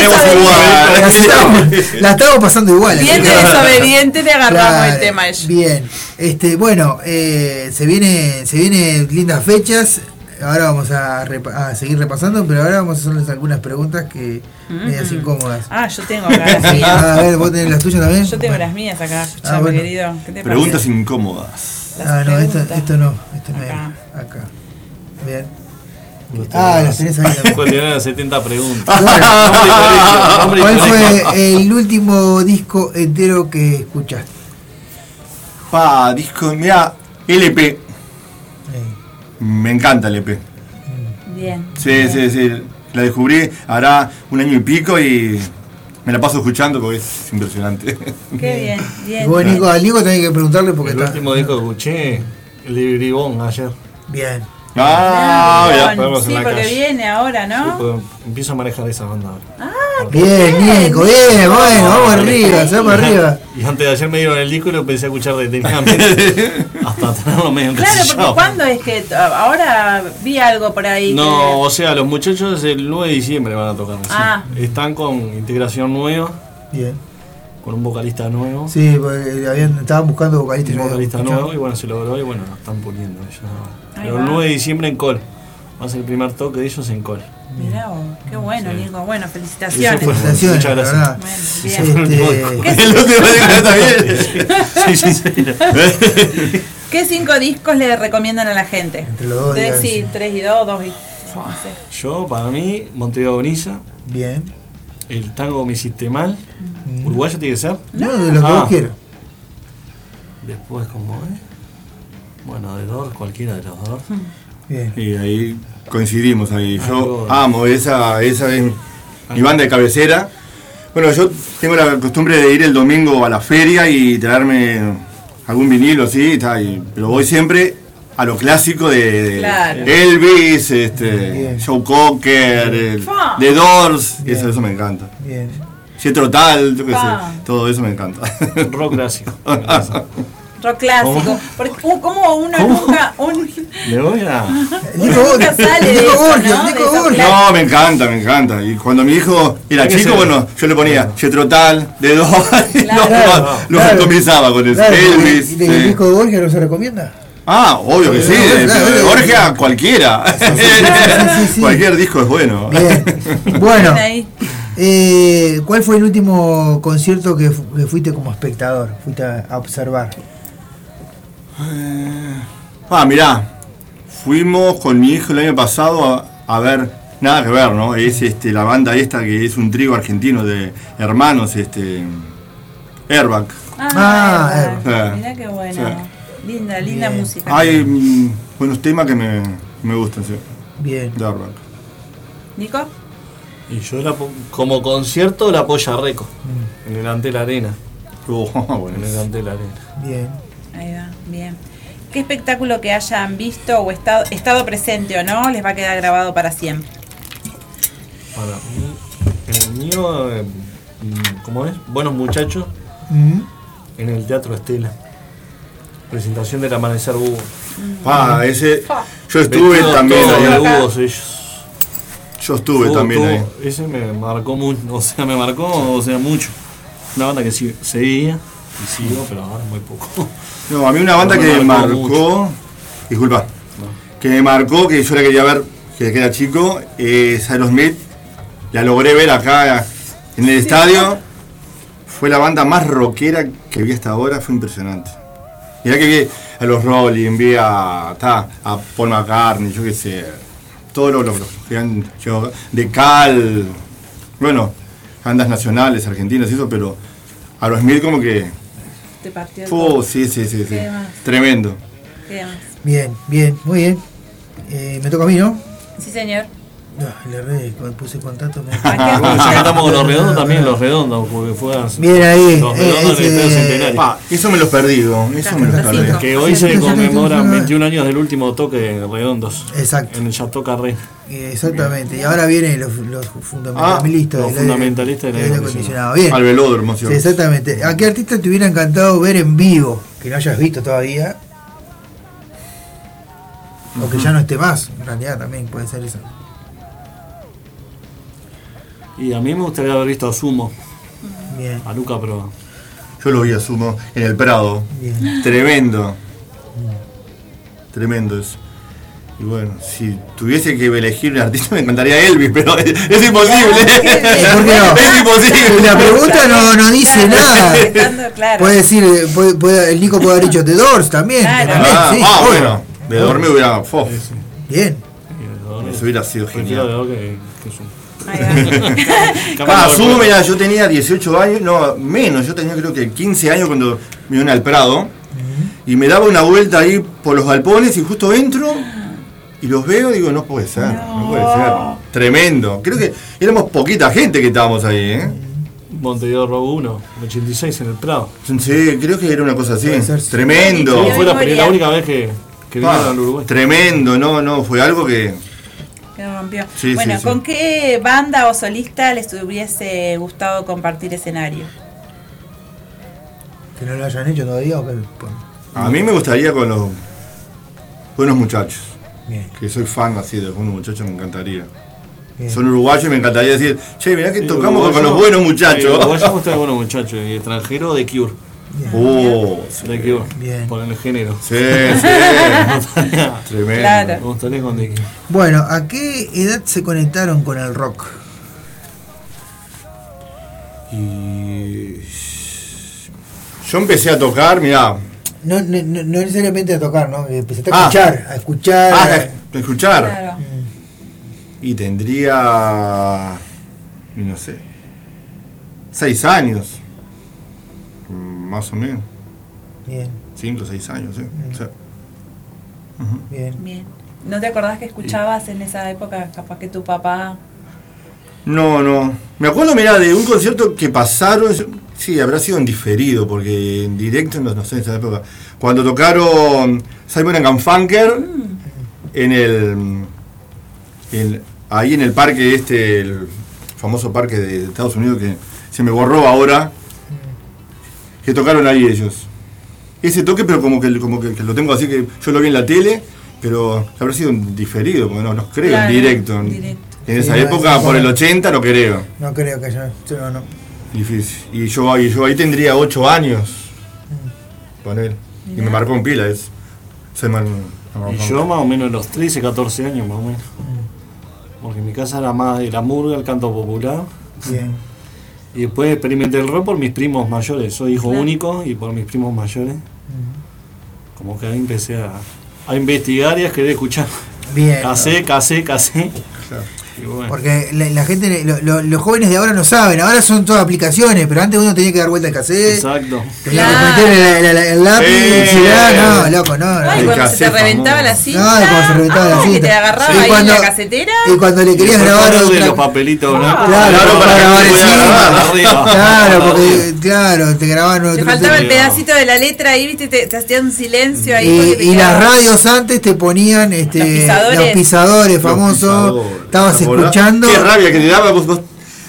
Speaker 12: La estábamos pasando igual.
Speaker 13: Bien de desobediente le agarramos
Speaker 12: Claro,
Speaker 13: el tema. ella.
Speaker 12: Bien, este, bueno, eh, se viene, se vienen lindas fechas. Ahora vamos a, repa- a seguir repasando, pero ahora vamos a hacerles algunas preguntas que medias
Speaker 13: Ujú.
Speaker 12: incómodas.
Speaker 13: Ah, yo tengo acá las mías.
Speaker 12: a ver, vos tenés las tuyas también.
Speaker 13: Yo tengo las mías acá, escuchame,
Speaker 12: Ah, bueno.
Speaker 13: querido. ¿Qué te
Speaker 18: Preguntas
Speaker 13: parece?
Speaker 18: incómodas.
Speaker 13: Las
Speaker 12: Ah, no, esto, esto no, esto no era. Acá. Bien. Ah, las tenés ahí también.
Speaker 21: Tener 70 preguntas.
Speaker 12: ¿Cuál fue el último disco entero que escuchaste?
Speaker 18: Pa, disco, mira, LP. Me encanta el LP.
Speaker 13: Bien.
Speaker 18: Sí, sí, sí. La descubrí hará un año y pico y me la paso escuchando porque es impresionante.
Speaker 13: Qué bien, bien.
Speaker 12: Y vos, Nico, al Nico tenés que preguntarle porque
Speaker 21: El
Speaker 12: está.
Speaker 21: último disco que escuché, el de Bribón ayer.
Speaker 12: Bien.
Speaker 18: Ah,
Speaker 13: Bien,
Speaker 21: ya, podemos
Speaker 13: sí, porque
Speaker 21: calle.
Speaker 13: viene ahora, ¿no?
Speaker 21: Pues, empiezo a manejar esa banda ahora.
Speaker 13: Ah,
Speaker 12: Bien, Nico, bien, bueno, vamos arriba, se vamos arriba.
Speaker 21: Y antes de ayer me dieron el disco y lo empecé a escuchar detenidamente. hasta tenerlo medio
Speaker 13: Claro, porque. ¿cuándo es que ahora vi algo por ahí?
Speaker 21: No, o sea, los muchachos el 9 de diciembre van a tocar. sí.
Speaker 13: Ah.
Speaker 21: Están con integración nueva,
Speaker 12: Bien.
Speaker 21: Con un vocalista nuevo.
Speaker 12: Sí, porque habían, estaban buscando vocalistas. Habían
Speaker 21: vocalista nuevo y bueno, se logró y bueno, lo están poniendo ellos Pero el
Speaker 13: va.
Speaker 21: 9 de diciembre en Col. Va a ser el primer toque de ellos en Col.
Speaker 13: Mirá vos, qué bueno,
Speaker 21: Sí.
Speaker 13: Nico. Bueno, felicitaciones.
Speaker 21: Fue-
Speaker 12: Felicitaciones,
Speaker 21: Muchas gracias.
Speaker 13: Bueno, bien.
Speaker 21: fue el último
Speaker 12: Este.
Speaker 13: ¿Qué-
Speaker 18: El último disco también.
Speaker 21: Sí, sí, sí.
Speaker 13: ¿Qué cinco discos le recomiendan a la gente?
Speaker 12: Entre los dos,
Speaker 13: Tres,
Speaker 12: digan,
Speaker 13: sí, tres y dos, dos y. No sé.
Speaker 21: Yo, para mí, Montevideo Brisa,
Speaker 12: Bien.
Speaker 21: El tango Mi Sistemal, uruguayo tiene que ser.
Speaker 12: No, de los que
Speaker 21: Ah.
Speaker 12: vos quieras.
Speaker 21: Después, como es? Bueno, de Dor, cualquiera de los dos.
Speaker 12: Bien.
Speaker 18: Y ahí coincidimos ahí. Yo amo, esa, esa es mi banda de cabecera. Bueno, yo tengo la costumbre de ir el domingo a la feria y traerme algún vinilo así, y- pero voy siempre a lo clásico de, de
Speaker 13: Claro.
Speaker 18: Elvis, este, Joe Cocker, el-. The Doors, y eso, eso me encanta.
Speaker 12: Bien.
Speaker 18: Tull, yo qué sé, todo eso me encanta.
Speaker 21: Rock clásico.
Speaker 13: Rock clásico.
Speaker 21: ¿Cómo?
Speaker 13: Porque, uh, ¿Cómo uno nunca. Un,
Speaker 21: Me voy a.
Speaker 12: Nico,
Speaker 13: de
Speaker 12: Nico
Speaker 13: ¿no?
Speaker 12: Nico
Speaker 13: De.
Speaker 18: No, me encanta, me encanta. Y cuando mi hijo era chico, bueno, yo le ponía Jethro Tull, The Doors,
Speaker 13: Claro.
Speaker 18: lo, lo
Speaker 12: Claro.
Speaker 18: atomizaba con eso. Elvis.
Speaker 12: ¿y de
Speaker 18: sí.
Speaker 12: Nico Borgia no se recomienda?
Speaker 18: Ah, obvio que sí, de
Speaker 12: claro.
Speaker 18: Borgia cualquiera.
Speaker 12: sí, sí.
Speaker 18: Cualquier disco es bueno.
Speaker 12: Bien. Bueno, eh, ¿cuál fue el último concierto que, fu- que fuiste como espectador? Fuiste a, a observar.
Speaker 18: Ah, mirá, fuimos con mi hijo el año pasado a, a ver, nada que ver, ¿no? Es este, la banda esta que es un trío argentino de hermanos, este, Airbag.
Speaker 13: Ah,
Speaker 12: Ah,
Speaker 13: Airbag.
Speaker 18: eh.
Speaker 13: Mirá qué bueno. Linda, linda
Speaker 12: Bien.
Speaker 13: música.
Speaker 18: Hay mm, buenos temas que me, me gustan, sí,
Speaker 12: Bien.
Speaker 18: de Airbag.
Speaker 13: ¿Nico?
Speaker 21: Y yo la, como concierto la Polla Reco. En el Antel Arena.
Speaker 18: Oh, bueno,
Speaker 21: En el Antel Arena.
Speaker 12: Bien.
Speaker 13: Ahí va, bien. ¿Qué espectáculo que hayan visto o estado, estado presente o no les va a quedar grabado para siempre?
Speaker 21: Para mí, en el mío, eh, mm, ¿cómo es? Buenos muchachos
Speaker 12: Mm.
Speaker 21: en el Teatro Estela. Presentación del Amanecer Hugo.
Speaker 18: Ah, ese, yo estuve también ahí.
Speaker 21: ellos.
Speaker 18: Yo estuve
Speaker 21: Hugo
Speaker 18: también ahí.
Speaker 21: Ese me marcó mucho, o sea, me marcó, o sea, mucho. Una banda que sí, seguía y sigo, pero ahora muy poco.
Speaker 18: No, a mí una banda que me
Speaker 21: marcó
Speaker 18: marcó, disculpa, que me marcó, que yo la quería ver desde que era chico, es Aerosmith. La logré ver acá en el estadio. Fue la banda más rockera que vi hasta ahora, fue impresionante. Mirá que vi a los Rolling, vi a, ta, a Paul McCartney, yo qué sé, todos los, los- los que han llegado, de Cal, bueno, bandas nacionales, argentinas y eso, pero Aerosmith como que,
Speaker 13: Te partió
Speaker 18: oh, sí, sí, sí, sí, tremendo.
Speaker 13: ¿Qué más?
Speaker 12: Bien, bien, muy bien. Eh, me toca a mí, ¿no?
Speaker 13: Sí, señor.
Speaker 12: Ah, le erré, cuando puse contacto. Me...
Speaker 21: Bueno, ya que estamos con los redondos, también los redondos, porque fue
Speaker 12: Bien ahí,
Speaker 21: Los
Speaker 12: eh,
Speaker 21: redondos Centenario.
Speaker 18: Pa, eso me lo perdí, eso me lo perdí.
Speaker 21: Que hoy se conmemoran 21 años del último toque de redondos.
Speaker 12: Exacto.
Speaker 21: En el Chateau Carré.
Speaker 12: Eh, Exactamente, y ahora vienen los, los fundamentalistas
Speaker 21: Ah, los fundamentalistas del aire
Speaker 12: aire acondicionado. Bien.
Speaker 18: Al velódromo,
Speaker 12: exactamente. ¿A qué artista te hubiera encantado ver en vivo? Que no hayas visto todavía. O que ya no esté más, en realidad también puede ser eso.
Speaker 21: Y a mí me gustaría haber visto a Sumo,
Speaker 12: Bien.
Speaker 21: a Luca Proa.
Speaker 18: Yo lo vi a Sumo en el Prado.
Speaker 12: Bien.
Speaker 18: Tremendo. Tremendo eso. Y bueno, si tuviese que elegir un artista me encantaría Elvis, pero es, es imposible.
Speaker 12: ¿Por qué no?
Speaker 18: Es imposible.
Speaker 12: La pregunta no, no dice nada.
Speaker 13: Estando claro.
Speaker 12: Puede decir, eh, puede- puede- el Nico puede haber dicho The Doors también.
Speaker 13: Claro.
Speaker 12: también,
Speaker 18: Ah,
Speaker 12: sí,
Speaker 18: ah, bueno, de dormir hubiera. fo,
Speaker 12: Bien.
Speaker 18: Eso hubiera sido genial.
Speaker 21: que, que.
Speaker 18: Ah, Zoom, mira, yo tenía 18 años, no, menos, yo tenía creo que 15 años cuando me vine al Prado y me daba una vuelta ahí por los galpones y justo entro y los veo y digo, no puede ser, no, puede ser. Tremendo. Creo que éramos poquita gente que estábamos ahí, ¿eh?
Speaker 21: Montevideo Robo 1, 86 en el Prado.
Speaker 18: Sí, creo que era una cosa así. Tremendo.
Speaker 21: Sí, fue la, única vez que, que
Speaker 18: Ah,
Speaker 21: vinieron al Uruguay.
Speaker 18: Tremendo, no, no, fue algo que...
Speaker 13: Que rompió.
Speaker 18: Sí,
Speaker 13: bueno,
Speaker 18: sí, sí.
Speaker 13: ¿con qué banda o solista les hubiese gustado compartir escenario?
Speaker 12: Que no lo hayan hecho todavía o que. pues,
Speaker 18: A mí me gustaría con los buenos muchachos.
Speaker 12: Bien.
Speaker 18: Que soy fan así de los buenos muchachos, me encantaría.
Speaker 12: Bien.
Speaker 18: Son uruguayos y me encantaría decir, che, mirá que tocamos con los buenos muchachos.
Speaker 21: uruguayo me gusta de buenos muchachos. Y extranjero de Cure.
Speaker 18: Oh,
Speaker 21: De Cure.
Speaker 12: Bien.
Speaker 21: Por el género.
Speaker 18: Sí, sí. Tremendo.
Speaker 13: Claro.
Speaker 12: Bueno, ¿a qué edad se conectaron con el rock?
Speaker 18: Y yo empecé a tocar, mirá,
Speaker 12: No, no, no- no necesariamente a tocar, ¿no? Empezaste a
Speaker 18: Ah.
Speaker 12: escuchar, a escuchar.
Speaker 18: ah, a escuchar.
Speaker 13: Claro.
Speaker 18: Y tendría, no sé, seis años, Mm, más o menos,
Speaker 12: Bien,
Speaker 18: cinco o seis años, sí.
Speaker 12: Mm.
Speaker 18: Sí.
Speaker 12: bien.
Speaker 13: Bien. ¿No te acordás que escuchabas en esa época capaz que tu papá...
Speaker 18: No, no. Me acuerdo, mira, de un concierto que pasaron, sí, habrá sido en diferido, porque en directo no, no sé, en esa época. Cuando tocaron Simon and Garfunkel en el, en- ahí en el parque este, el famoso parque de Estados Unidos que se me borró ahora, que tocaron ahí ellos. Ese toque, pero como que, como que, que lo tengo así que yo lo vi en la tele, pero habrá sido diferido, porque no, no creo
Speaker 13: Claro,
Speaker 18: en directo.
Speaker 13: en directo.
Speaker 18: En
Speaker 12: Sí,
Speaker 18: esa
Speaker 12: no,
Speaker 18: época, por el
Speaker 12: no.
Speaker 18: 80, no creo.
Speaker 12: No creo que haya. No, no.
Speaker 18: Difícil. Y yo, y yo ahí tendría 8 años con él. Y me marcó en pila eso. Se man-
Speaker 21: Y yo más o menos los 13, 14 años más o menos. Porque en mi casa era más de la murga, el canto popular.
Speaker 12: Bien.
Speaker 21: Y después experimenté el rock por mis primos mayores. Soy hijo
Speaker 13: Claro.
Speaker 21: único y por mis primos mayores. Como que ahí empecé a, a investigar y a querer escuchar.
Speaker 12: Bien.
Speaker 21: Casé, casé, casé. Bueno.
Speaker 12: Porque la, la gente, lo- lo- los jóvenes de ahora no saben, ahora son todas aplicaciones, pero antes uno tenía que dar vuelta al cassette,
Speaker 21: Exacto.
Speaker 12: tenía que meter el, el- el lápiz,
Speaker 18: Sí.
Speaker 12: girar, no, loco, no. no.
Speaker 13: Ay,
Speaker 18: El
Speaker 13: cuando se te reventaba
Speaker 18: famoso.
Speaker 13: la cinta.
Speaker 12: No, y cuando se reventaba la
Speaker 13: ah,
Speaker 12: cinta.
Speaker 13: Que te agarraba
Speaker 12: Y
Speaker 13: ahí
Speaker 12: cuando-
Speaker 13: en la casetera.
Speaker 12: Y cuando le querías grabar otra
Speaker 21: los papelitos blancos.
Speaker 12: Claro,
Speaker 18: Claro,
Speaker 12: para
Speaker 18: para
Speaker 12: grabar
Speaker 21: arriba.
Speaker 12: Claro, porque, claro, te grababan
Speaker 13: Te
Speaker 12: otro
Speaker 13: faltaba el pedacito de la letra ahí, viste, te, te hacían un silencio ahí. te
Speaker 12: Y, y las radios antes te ponían este,
Speaker 13: Los pisadores.
Speaker 12: los pisadores
Speaker 18: Los
Speaker 12: famosos.
Speaker 18: pisadores.
Speaker 12: Estabas
Speaker 18: ¿Te
Speaker 12: escuchando.
Speaker 18: Qué rabia que te daba vos, vos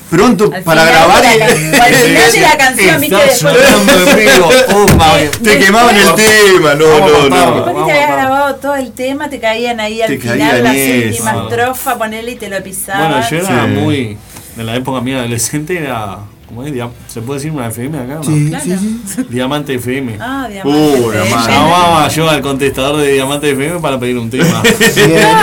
Speaker 18: pronto
Speaker 13: Al
Speaker 18: para grabar.
Speaker 13: la can- al final de la canción, viste, después-.
Speaker 21: Pumba, que-
Speaker 18: Te quemaban el tema, no, no, no.
Speaker 13: Después que te habías grabado todo el tema, te caían ahí al
Speaker 18: Te
Speaker 13: final
Speaker 18: caían
Speaker 13: la
Speaker 18: eso.
Speaker 13: séptima estrofa, ponerle y te lo pisaban.
Speaker 21: Bueno, yo era muy. De la época mía adolescente era. ¿Cómo es? Dia- ¿Se puede decir una FM acá? no?
Speaker 12: Sí,
Speaker 13: Claro.
Speaker 12: sí, sí.
Speaker 21: Diamante FM.
Speaker 13: Ah, diamante.
Speaker 18: Uh,
Speaker 13: FM.
Speaker 18: madre.
Speaker 21: Llamaba yo al contestador de Diamante FM para pedir un tema.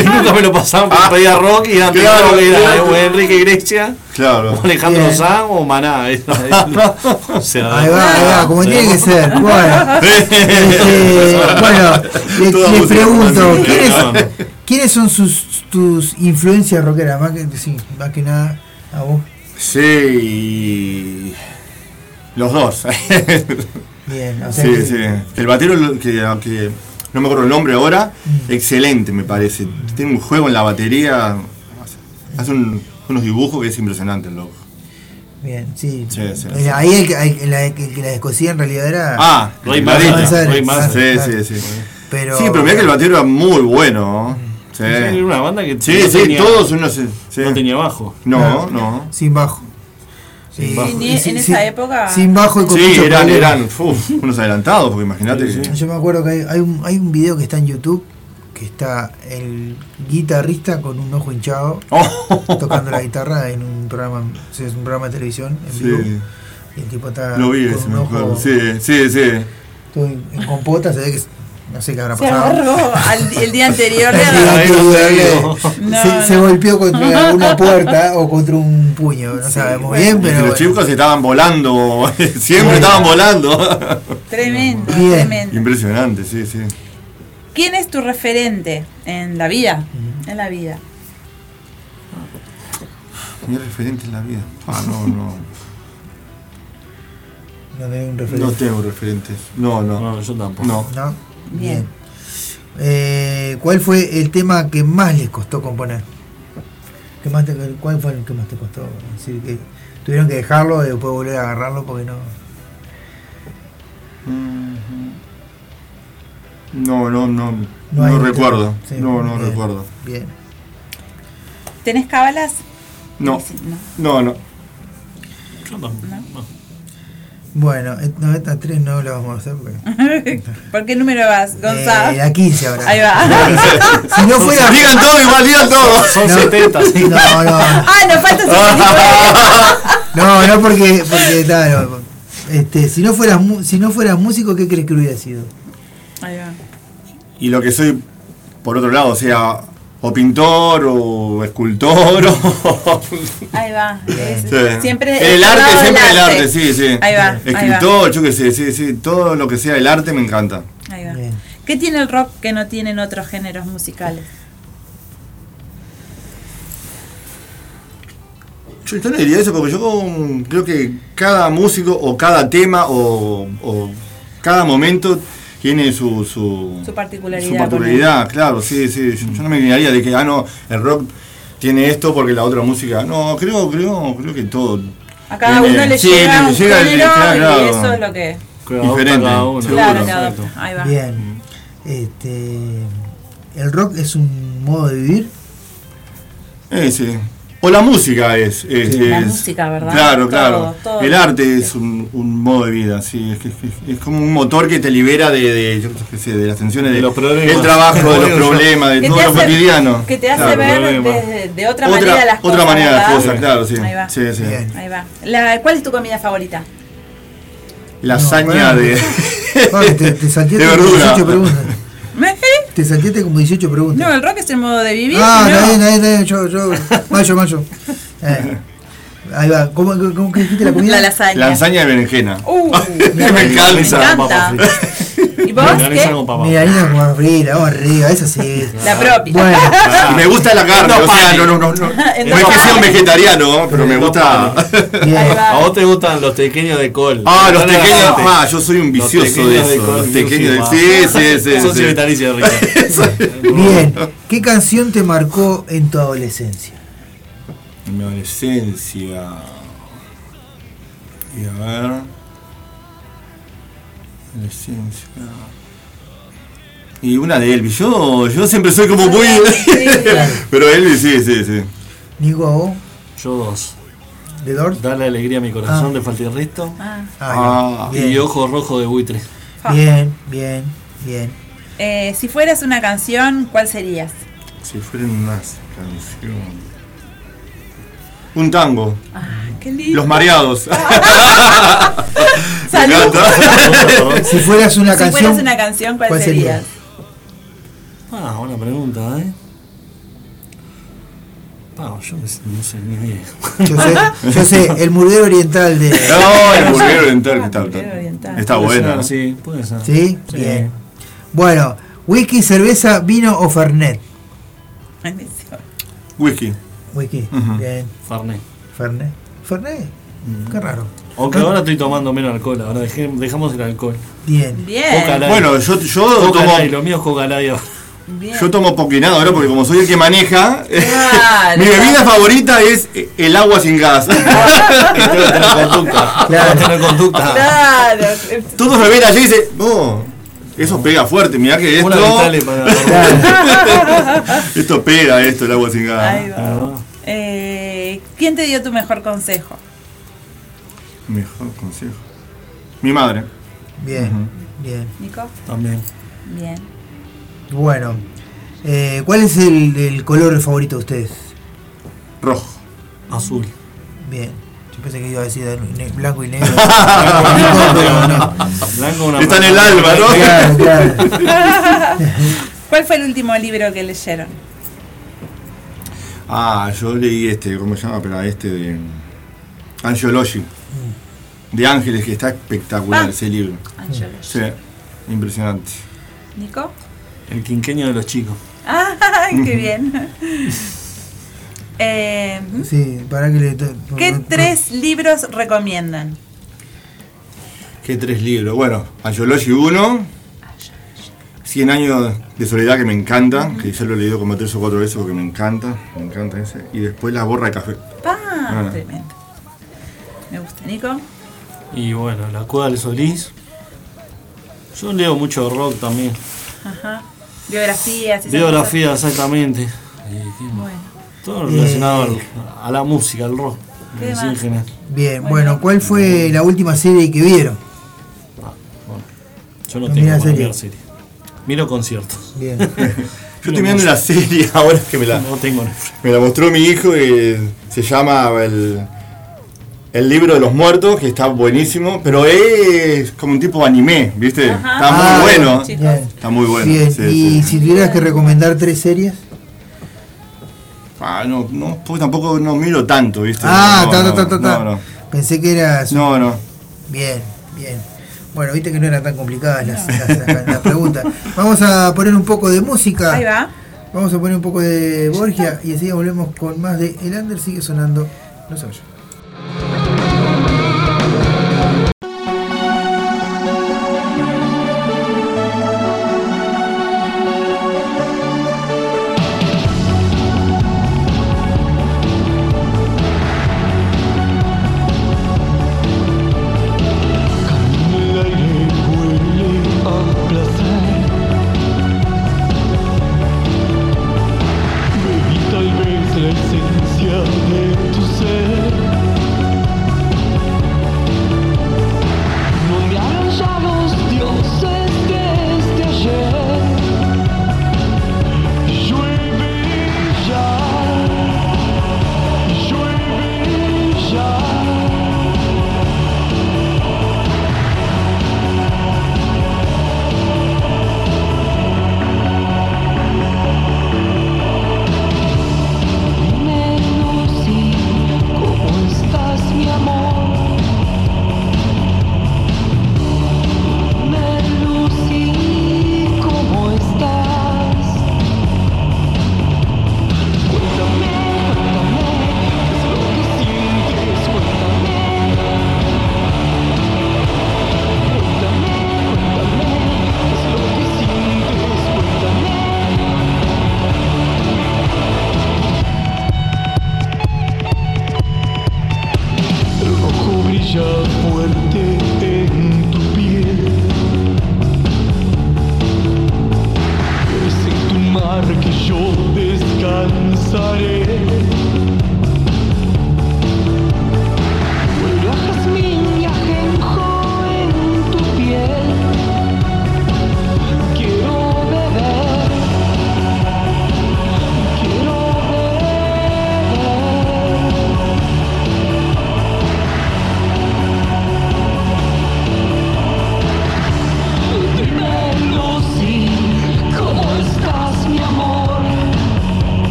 Speaker 21: Y nunca me lo pasaban porque pedía rock y antes
Speaker 18: Claro,
Speaker 21: rock era
Speaker 18: claro.
Speaker 21: o Enrique Iglesias,
Speaker 18: Claro.
Speaker 21: o Alejandro
Speaker 12: Bien.
Speaker 21: Sanz o Maná. O sea,
Speaker 12: Ahí va, ahí va, como tiene que ser. Bueno, este, bueno le,
Speaker 18: Toda
Speaker 12: le
Speaker 18: música
Speaker 12: pregunto. ¿quiénes. ¿quiénes son sus, tus influencias rockeras? Más que, sí, más que nada a vos.
Speaker 18: Sí. Los dos.
Speaker 12: Bien, o sea
Speaker 18: Sí, sí. El batero, lo- que, que no me acuerdo el nombre ahora, excelente me parece. Tiene un juego en la batería, hace- un- unos dibujos que es impresionante el loco.
Speaker 12: Bien, sí.
Speaker 18: Sí.
Speaker 12: Ahí el, que- el, que la- el que la descosía en realidad era.
Speaker 18: Ah.
Speaker 21: Rey Marita.
Speaker 18: Sí,
Speaker 12: Claro.
Speaker 18: sí, sí.
Speaker 12: Pero,
Speaker 18: Sí, pero mira que el batero era muy bueno. Sí,
Speaker 21: Era una banda que
Speaker 18: sí,
Speaker 21: no
Speaker 18: sí,
Speaker 21: tenía-
Speaker 18: todos unos. Sí.
Speaker 21: no tenía bajo.
Speaker 18: No,
Speaker 12: Claro.
Speaker 18: no.
Speaker 12: Sin bajo.
Speaker 21: Sin
Speaker 12: Sí,
Speaker 21: bajo.
Speaker 12: Sin-
Speaker 13: en
Speaker 12: sin-
Speaker 13: esa época.
Speaker 12: Sin bajo y con
Speaker 18: Sí, eran, eran uf, unos adelantados, porque imagínate
Speaker 21: Sí.
Speaker 12: Yo me acuerdo que hay, hay un, hay un video que está en YouTube que está el guitarrista con un ojo hinchado
Speaker 18: Oh,
Speaker 12: tocando la guitarra en un programa, o sea, es un programa de televisión en vivo.
Speaker 18: sí,
Speaker 12: Y el tipo está
Speaker 18: lo vi
Speaker 12: con un
Speaker 18: me
Speaker 12: ojo
Speaker 18: acuerdo. Sí, sí, sí.
Speaker 12: todo en, en compota, se ve que No sé qué habrá
Speaker 13: Se
Speaker 12: pasado.
Speaker 13: agarró al- el día anterior.
Speaker 12: El día anterior,
Speaker 13: No,
Speaker 12: se,
Speaker 13: no.
Speaker 12: se golpeó contra una puerta o contra un puño, no sabemos bien,
Speaker 18: Y
Speaker 12: pero
Speaker 18: los
Speaker 12: bueno.
Speaker 18: chicos estaban volando, siempre estaban volando.
Speaker 13: Tremendo,
Speaker 12: Bien.
Speaker 13: tremendo.
Speaker 18: Impresionante, sí, sí.
Speaker 13: ¿Quién es tu referente en la vida? En la vida.
Speaker 18: Mi referente en la vida. Ah, no, no.
Speaker 12: No tengo un referente.
Speaker 18: No tengo referentes. No, no.
Speaker 21: No, yo tampoco.
Speaker 18: No.
Speaker 12: ¿No? Bien. Eh, ¿Cuál fue el tema que más les costó componer? ¿Qué más te- ¿Cuál fue el que más te costó? Es decir, que tuvieron que dejarlo y después volver a agarrarlo porque no.
Speaker 18: No, no, no.
Speaker 12: No
Speaker 18: No, recuerdo.
Speaker 12: Sí,
Speaker 18: no, no
Speaker 12: bien.
Speaker 18: recuerdo.
Speaker 12: Bien.
Speaker 13: ¿Tenés cábalas?
Speaker 18: No.
Speaker 13: No.
Speaker 18: No, no.
Speaker 12: Bueno, eh, no, esta 3 no la vamos a hacer porque.
Speaker 13: ¿Por qué número vas, Gonzalo?
Speaker 12: Eh, la 15 ahora.
Speaker 13: Ahí va.
Speaker 12: si no fuera.
Speaker 18: Digan todo igual, digan todo.
Speaker 21: Son
Speaker 12: No.
Speaker 21: 70, sí.
Speaker 12: No, no.
Speaker 13: ah, nos falta ese
Speaker 12: No, no porque, porque claro, este, si no fueras mu- si no fueras músico, ¿qué crees que hubiera sido?
Speaker 13: Ahí va.
Speaker 18: Y lo que soy, por otro lado, o sea, o pintor o escultor o...
Speaker 13: Ahí va. Es-
Speaker 18: Sí.
Speaker 13: Siempre
Speaker 18: el arte, siempre el arte, sí, sí.
Speaker 13: Ahí va, ahí va.
Speaker 18: Escritor, yo qué sé, sí, sí, todo lo que sea el arte me encanta.
Speaker 13: Ahí va. ¿Qué tiene el rock que no tienen otros géneros musicales?
Speaker 18: Yo, yo no diría eso porque yo creo que cada músico o cada tema o, o cada momento tiene su, su,
Speaker 13: Su particularidad.
Speaker 18: su particularidad, claro, sí, sí. Yo, no me guiaría de que, ah, no, el rock tiene esto porque la otra música. No, creo, creo, creo que todo.
Speaker 13: A cada
Speaker 18: tiene-
Speaker 13: uno le
Speaker 18: sí,
Speaker 13: llega
Speaker 18: le
Speaker 13: un
Speaker 18: llega el-
Speaker 13: género
Speaker 18: claro,
Speaker 13: y
Speaker 18: claro.
Speaker 13: eso es lo que...
Speaker 18: Diferente,
Speaker 21: cada uno.
Speaker 13: Claro. Ahí va.
Speaker 12: Bien. Este, el rock es un modo de vivir.
Speaker 18: Eh, sí. O la música es. es-
Speaker 13: La
Speaker 18: es-
Speaker 13: música, ¿verdad?
Speaker 18: Claro,
Speaker 13: Todo,
Speaker 18: claro.
Speaker 13: todo.
Speaker 18: El arte es un, un modo de vida, sí. Es, que- es- es como un motor que te libera de, de, yo qué sé, de las tensiones de,
Speaker 21: los problemas.
Speaker 18: del trabajo, de los
Speaker 21: Bueno,
Speaker 18: problemas, de todo
Speaker 13: te
Speaker 18: lo cotidiano.
Speaker 13: Que te hace
Speaker 18: Claro.
Speaker 13: ver de, de otra,
Speaker 18: Otra-
Speaker 13: manera las
Speaker 18: otra
Speaker 13: cosas.
Speaker 18: manera las cosas, claro, sí.
Speaker 13: Ahí va.
Speaker 18: Sí, sí.
Speaker 13: Ahí va. La- ¿Cuál es tu comida favorita?
Speaker 18: Lasaña
Speaker 12: No,
Speaker 18: de.
Speaker 12: Ay, te, te
Speaker 18: De
Speaker 12: como
Speaker 18: verdura.
Speaker 12: 18 preguntas. Te salteaste como 18 preguntas.
Speaker 13: No, el rock es el modo de vivir.
Speaker 12: ah,
Speaker 13: ¿no?
Speaker 12: bien, está bien, yo, yo. Mayo, mayo. Eh, ahí va. ¿Cómo, cómo que dijiste la comida?
Speaker 13: La lasaña.
Speaker 18: Lasaña de berenjena.
Speaker 13: Uh,
Speaker 18: me encanta.
Speaker 13: me encanta. ¿Y vos qué?
Speaker 21: con papa.
Speaker 12: Mira, frita, vamos arriba, eso sí.
Speaker 13: La propia.
Speaker 12: Bueno,
Speaker 18: Y me gusta la carne, o sea, no, no, no, no. No es que sea un vegetariano, pero me gusta.
Speaker 21: A vos te gustan los pequeños de col.
Speaker 18: Ah, los pequeños. Ah, yo soy un vicioso de eso. Los pequeños de.
Speaker 21: más.
Speaker 18: Sí, sí, sí.
Speaker 21: Socio
Speaker 18: sí.
Speaker 21: vitalicio de Ricardo.
Speaker 12: Bien. ¿Qué canción te marcó en tu adolescencia?
Speaker 18: En mi adolescencia. Y a ver. Adolescencia. Y una de Elvis. Yo, yo siempre soy como muy. Pero Elvis, sí, sí, sí.
Speaker 12: Nico, ¿a vos?
Speaker 21: Yo dos.
Speaker 12: ¿De Doors?
Speaker 21: Dale alegría a mi corazón
Speaker 12: Ah.
Speaker 21: de Faltirristo.
Speaker 13: Ah.
Speaker 12: Ah,
Speaker 18: Ah,
Speaker 21: Y ojo rojo de buitre.
Speaker 12: Bien, bien, bien.
Speaker 13: Eh, si fueras una canción, ¿cuál serías?
Speaker 18: Si fuera una canción. Un tango.
Speaker 13: Qué lindo.
Speaker 18: Los mareados.
Speaker 13: Salud.
Speaker 12: Si fueras una
Speaker 13: si
Speaker 12: canción.
Speaker 13: fueras una canción, ¿cuál,
Speaker 12: ¿cuál sería?
Speaker 21: Ah, buena pregunta, ¿eh? Ah, yo no sé, no sé ni idea.
Speaker 12: Yo sé, yo sé, el murguero oriental de.
Speaker 18: No, el burguero oriental que está,
Speaker 13: oriental.
Speaker 18: está buena.
Speaker 21: Sí, puede ser.
Speaker 12: ¿Sí? Bien. Bueno, whisky, cerveza, vino o fernet.
Speaker 18: Whisky.
Speaker 12: Whisky, bien.
Speaker 21: Farné.
Speaker 12: Fernet. Fernet, qué raro.
Speaker 21: Aunque ahora estoy tomando menos alcohol, ahora dejé- dejamos el alcohol.
Speaker 12: Bien.
Speaker 13: Bien.
Speaker 21: Coca.
Speaker 18: Bueno, yo, yo
Speaker 21: Coca
Speaker 18: tomo.
Speaker 21: Lo mío es Coca.
Speaker 13: Bien.
Speaker 18: Yo tomo poquinado ahora porque como soy el que maneja,
Speaker 13: Claro.
Speaker 18: mi bebida favorita es el agua sin gas.
Speaker 21: Tengo que tener conducta. Tengo que tener conducta.
Speaker 13: Claro.
Speaker 18: Todos me ven allí y dicen, no, eso pega fuerte, mirá que esto. Esto pega esto, el agua sin gas.
Speaker 13: Ahí va. Eh, ¿Quién te dio tu mejor consejo?
Speaker 18: Mejor consejo. Mi madre.
Speaker 12: Bien, bien.
Speaker 13: Nico.
Speaker 21: También.
Speaker 13: Bien.
Speaker 12: Bueno, eh, ¿cuál es el, el color favorito de ustedes?
Speaker 18: Rojo.
Speaker 21: Azul.
Speaker 12: Bien. Yo pensé que iba a decir blanco y negro.
Speaker 21: Blanco una
Speaker 18: Está en el alma, ¿no?
Speaker 12: Claro, claro.
Speaker 13: ¿Cuál fue el último libro que leyeron?
Speaker 18: Ah, yo leí este, ¿cómo se llama? Pero este de Angiology. De Ángeles, que está espectacular
Speaker 13: Ah.
Speaker 18: ese libro.
Speaker 13: Angiology.
Speaker 18: Sí, impresionante.
Speaker 13: ¿Nico?
Speaker 21: El quinqueño de los chicos.
Speaker 13: ¡Ay, qué bien! Eh,
Speaker 12: Sí, para que le.
Speaker 13: ¿Qué tres libros recomiendan?
Speaker 18: ¿Qué tres libros? Bueno, Angiology 1, 100 años de soledad que me encanta, que ya lo he leído como tres o cuatro veces porque me encanta, me encanta ese. Y después La borra de café.
Speaker 13: ¡Pah!
Speaker 18: Ah.
Speaker 13: Tremendo. Me gusta. ¿Nico?
Speaker 21: Y bueno, La Cueva del Solís. Yo leo mucho rock también.
Speaker 13: Ajá. Biografías. esas
Speaker 21: Biografía, exactamente. Y.
Speaker 13: Bueno.
Speaker 21: Todo relacionado al- a la música, al rock.
Speaker 13: ¿Qué
Speaker 21: así en
Speaker 13: más?
Speaker 21: general.
Speaker 12: Bien, bueno, ¿cuál fue la última serie que vieron?
Speaker 21: Yo no
Speaker 12: No
Speaker 21: tengo
Speaker 12: serie.
Speaker 21: mirar serie. Miro conciertos.
Speaker 12: Bien.
Speaker 18: Yo estoy mirando una serie ahora que me la,
Speaker 21: No tengo
Speaker 18: me la mostró mi hijo y se llama el, el libro de los muertos, que está buenísimo, pero es como un tipo anime, ¿viste? Está
Speaker 12: Ah,
Speaker 18: muy bueno.
Speaker 12: bien.
Speaker 18: Está muy bueno. Sí,
Speaker 12: y
Speaker 18: sí.
Speaker 12: si tuvieras que recomendar tres series.
Speaker 18: Ah, no, no, porque tampoco no miro tanto, ¿viste?
Speaker 12: Ah,
Speaker 18: no,
Speaker 12: ta,
Speaker 18: no,
Speaker 12: ta, ta, ta, ta.
Speaker 18: no, no.
Speaker 12: Pensé que eras.
Speaker 18: No, no.
Speaker 12: Bien, bien. Bueno, viste que no eran tan complicadas las, las- las- las preguntas. Vamos a poner un poco de música.
Speaker 13: Ahí va.
Speaker 12: Vamos a poner un poco de Borgia y enseguida volvemos con más de El Under sigue sonando. No se vayan.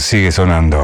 Speaker 16: sigue sonando.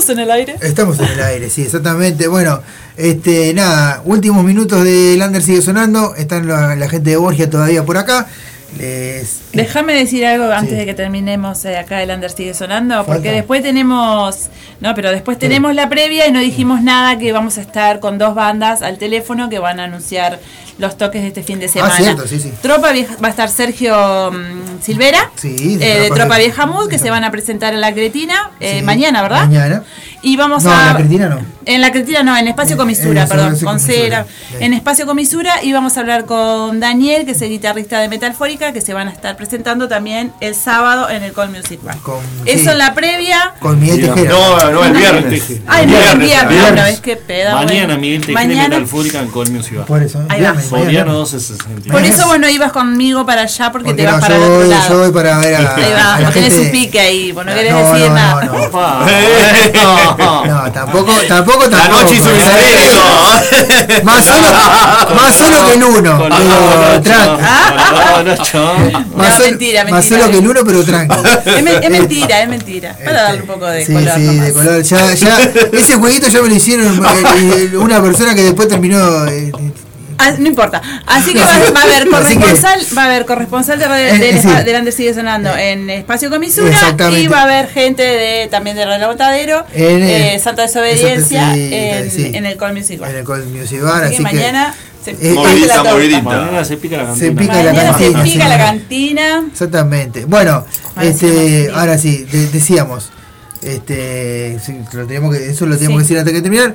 Speaker 13: ¿Estamos en el aire?
Speaker 12: Estamos en el aire, sí, exactamente. Bueno, este, nada, últimos minutos de Lander sigue sonando. Están la, gente de Borgia todavía por acá. Les...
Speaker 13: Déjame decir algo antes de que terminemos eh, acá el Under sigue sonando, porque después tenemos, no, pero después tenemos la previa y no dijimos nada que vamos a estar con dos bandas al teléfono que van a anunciar los toques de este fin de semana.
Speaker 12: Ah, cierto, sí, sí.
Speaker 13: Tropa Vieja, va a estar Sergio mm, Silvera,
Speaker 12: Sí,
Speaker 13: eh, de
Speaker 12: Tropa
Speaker 13: Tropa
Speaker 12: Vieja.
Speaker 13: Mood, que se van a presentar en la Cretina eh,
Speaker 12: Sí,
Speaker 13: mañana, ¿verdad?
Speaker 12: Mañana.
Speaker 13: Y vamos
Speaker 12: no,
Speaker 13: a...
Speaker 12: la Cretina no.
Speaker 13: En la Cretina no, en Espacio
Speaker 12: En-
Speaker 13: Comisura,
Speaker 12: en
Speaker 13: perdón, con cera. En Espacio Comisura y vamos a hablar con Daniel, que es el guitarrista de Metalfórica, que se van a estar presentando también el sábado en el Call Music Bar. Eso
Speaker 12: sí.
Speaker 13: en la previa.
Speaker 12: Con Miguel Tejera.
Speaker 18: No, no, el viernes.
Speaker 13: Ay, no, el viernes,
Speaker 12: viernes.
Speaker 13: no, es que peda.
Speaker 21: Mañana. Miguel Tejera. Metalfórica en Colmio Ciudad.
Speaker 12: Por eso,
Speaker 13: Ahí.
Speaker 12: Viernes,
Speaker 21: Soriano
Speaker 12: mañana.
Speaker 21: 1260.
Speaker 13: Por eso vos no ibas conmigo para allá porque,
Speaker 12: Porque
Speaker 13: te vas
Speaker 12: no,
Speaker 13: para
Speaker 12: yo
Speaker 13: el otro
Speaker 12: voy-
Speaker 13: lado.
Speaker 12: yo voy para ver a-
Speaker 13: Ahí va,
Speaker 12: a la
Speaker 13: vos tenés
Speaker 12: gente-
Speaker 13: un pique ahí, vos no querés
Speaker 12: No,
Speaker 13: decir
Speaker 12: no,
Speaker 13: nada.
Speaker 12: no, no.
Speaker 18: No.
Speaker 12: No, tampoco, tampoco,
Speaker 18: La
Speaker 12: tampoco.
Speaker 18: noche hizo
Speaker 12: ¿eh? Más solo, más solo que el uno. Más, solo-
Speaker 13: mentira,
Speaker 12: más
Speaker 13: mentira.
Speaker 12: solo que el uno, pero tranqui.
Speaker 13: Es, me- es mentira, es mentira. Para darle un poco de
Speaker 12: Sí,
Speaker 13: color
Speaker 12: sí,
Speaker 13: nomás.
Speaker 12: de color. Ya, ya, ese jueguito ya me lo hicieron eh, eh, una persona que después terminó. Eh,
Speaker 13: Ah, no importa. Así que va, va a haber corresponsal, va a haber corresponsal de Radio
Speaker 12: Eh,
Speaker 13: del,
Speaker 12: eh,
Speaker 13: del sigue sonando en Espacio Comisura y va a haber gente de también de Radio Botadero,
Speaker 12: En, eh,
Speaker 13: eh, Santa Desobediencia
Speaker 12: sí,
Speaker 13: en,
Speaker 12: sí.
Speaker 13: en el Call Music Bar.
Speaker 12: en el Call Music Bar,
Speaker 13: Así
Speaker 12: así
Speaker 13: que mañana se
Speaker 12: eh,
Speaker 13: parte
Speaker 18: movidita,
Speaker 13: la torta.
Speaker 18: movidita.
Speaker 21: Mañana se pica la cantina.
Speaker 12: Se pica la
Speaker 13: Mañana se
Speaker 12: cantina.
Speaker 13: pica
Speaker 12: sí.
Speaker 13: la cantina.
Speaker 12: Exactamente. Bueno,
Speaker 13: Ahora
Speaker 12: este, ahora sí, de- decíamos, este, sí, lo tenemos que, eso lo tenemos
Speaker 13: Sí.
Speaker 12: que decir antes de terminar.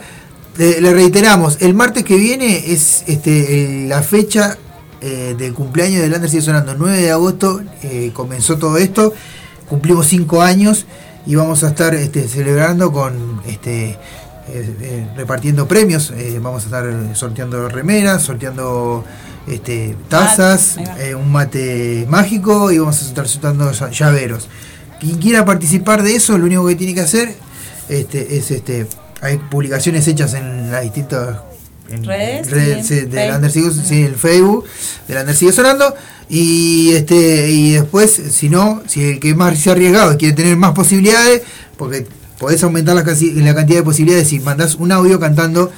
Speaker 12: Le, le reiteramos, el martes que viene es este el- la fecha eh, del cumpleaños del Lander sigue sonando. 9 de agosto eh, comenzó todo esto, cumplimos 5 años y vamos a estar este, celebrando con este eh, repartiendo premios. vamos a estar sorteando remeras, sorteando este, tazas,
Speaker 13: Ah,
Speaker 12: un mate mágico y vamos a estar sorteando lla- llaveros. Quien quiera participar de eso, lo único que tiene que hacer este, es este. Hay publicaciones hechas en las distintas en
Speaker 13: Redes,
Speaker 12: redes,
Speaker 13: sí, Facebook.
Speaker 12: Under Sigue- sí, el Facebook del Under sigue sonando y este y después si no si el que más se ha arriesgado y quiere tener más posibilidades porque podés aumentar la, casi- la cantidad de posibilidades si mandás un audio cantando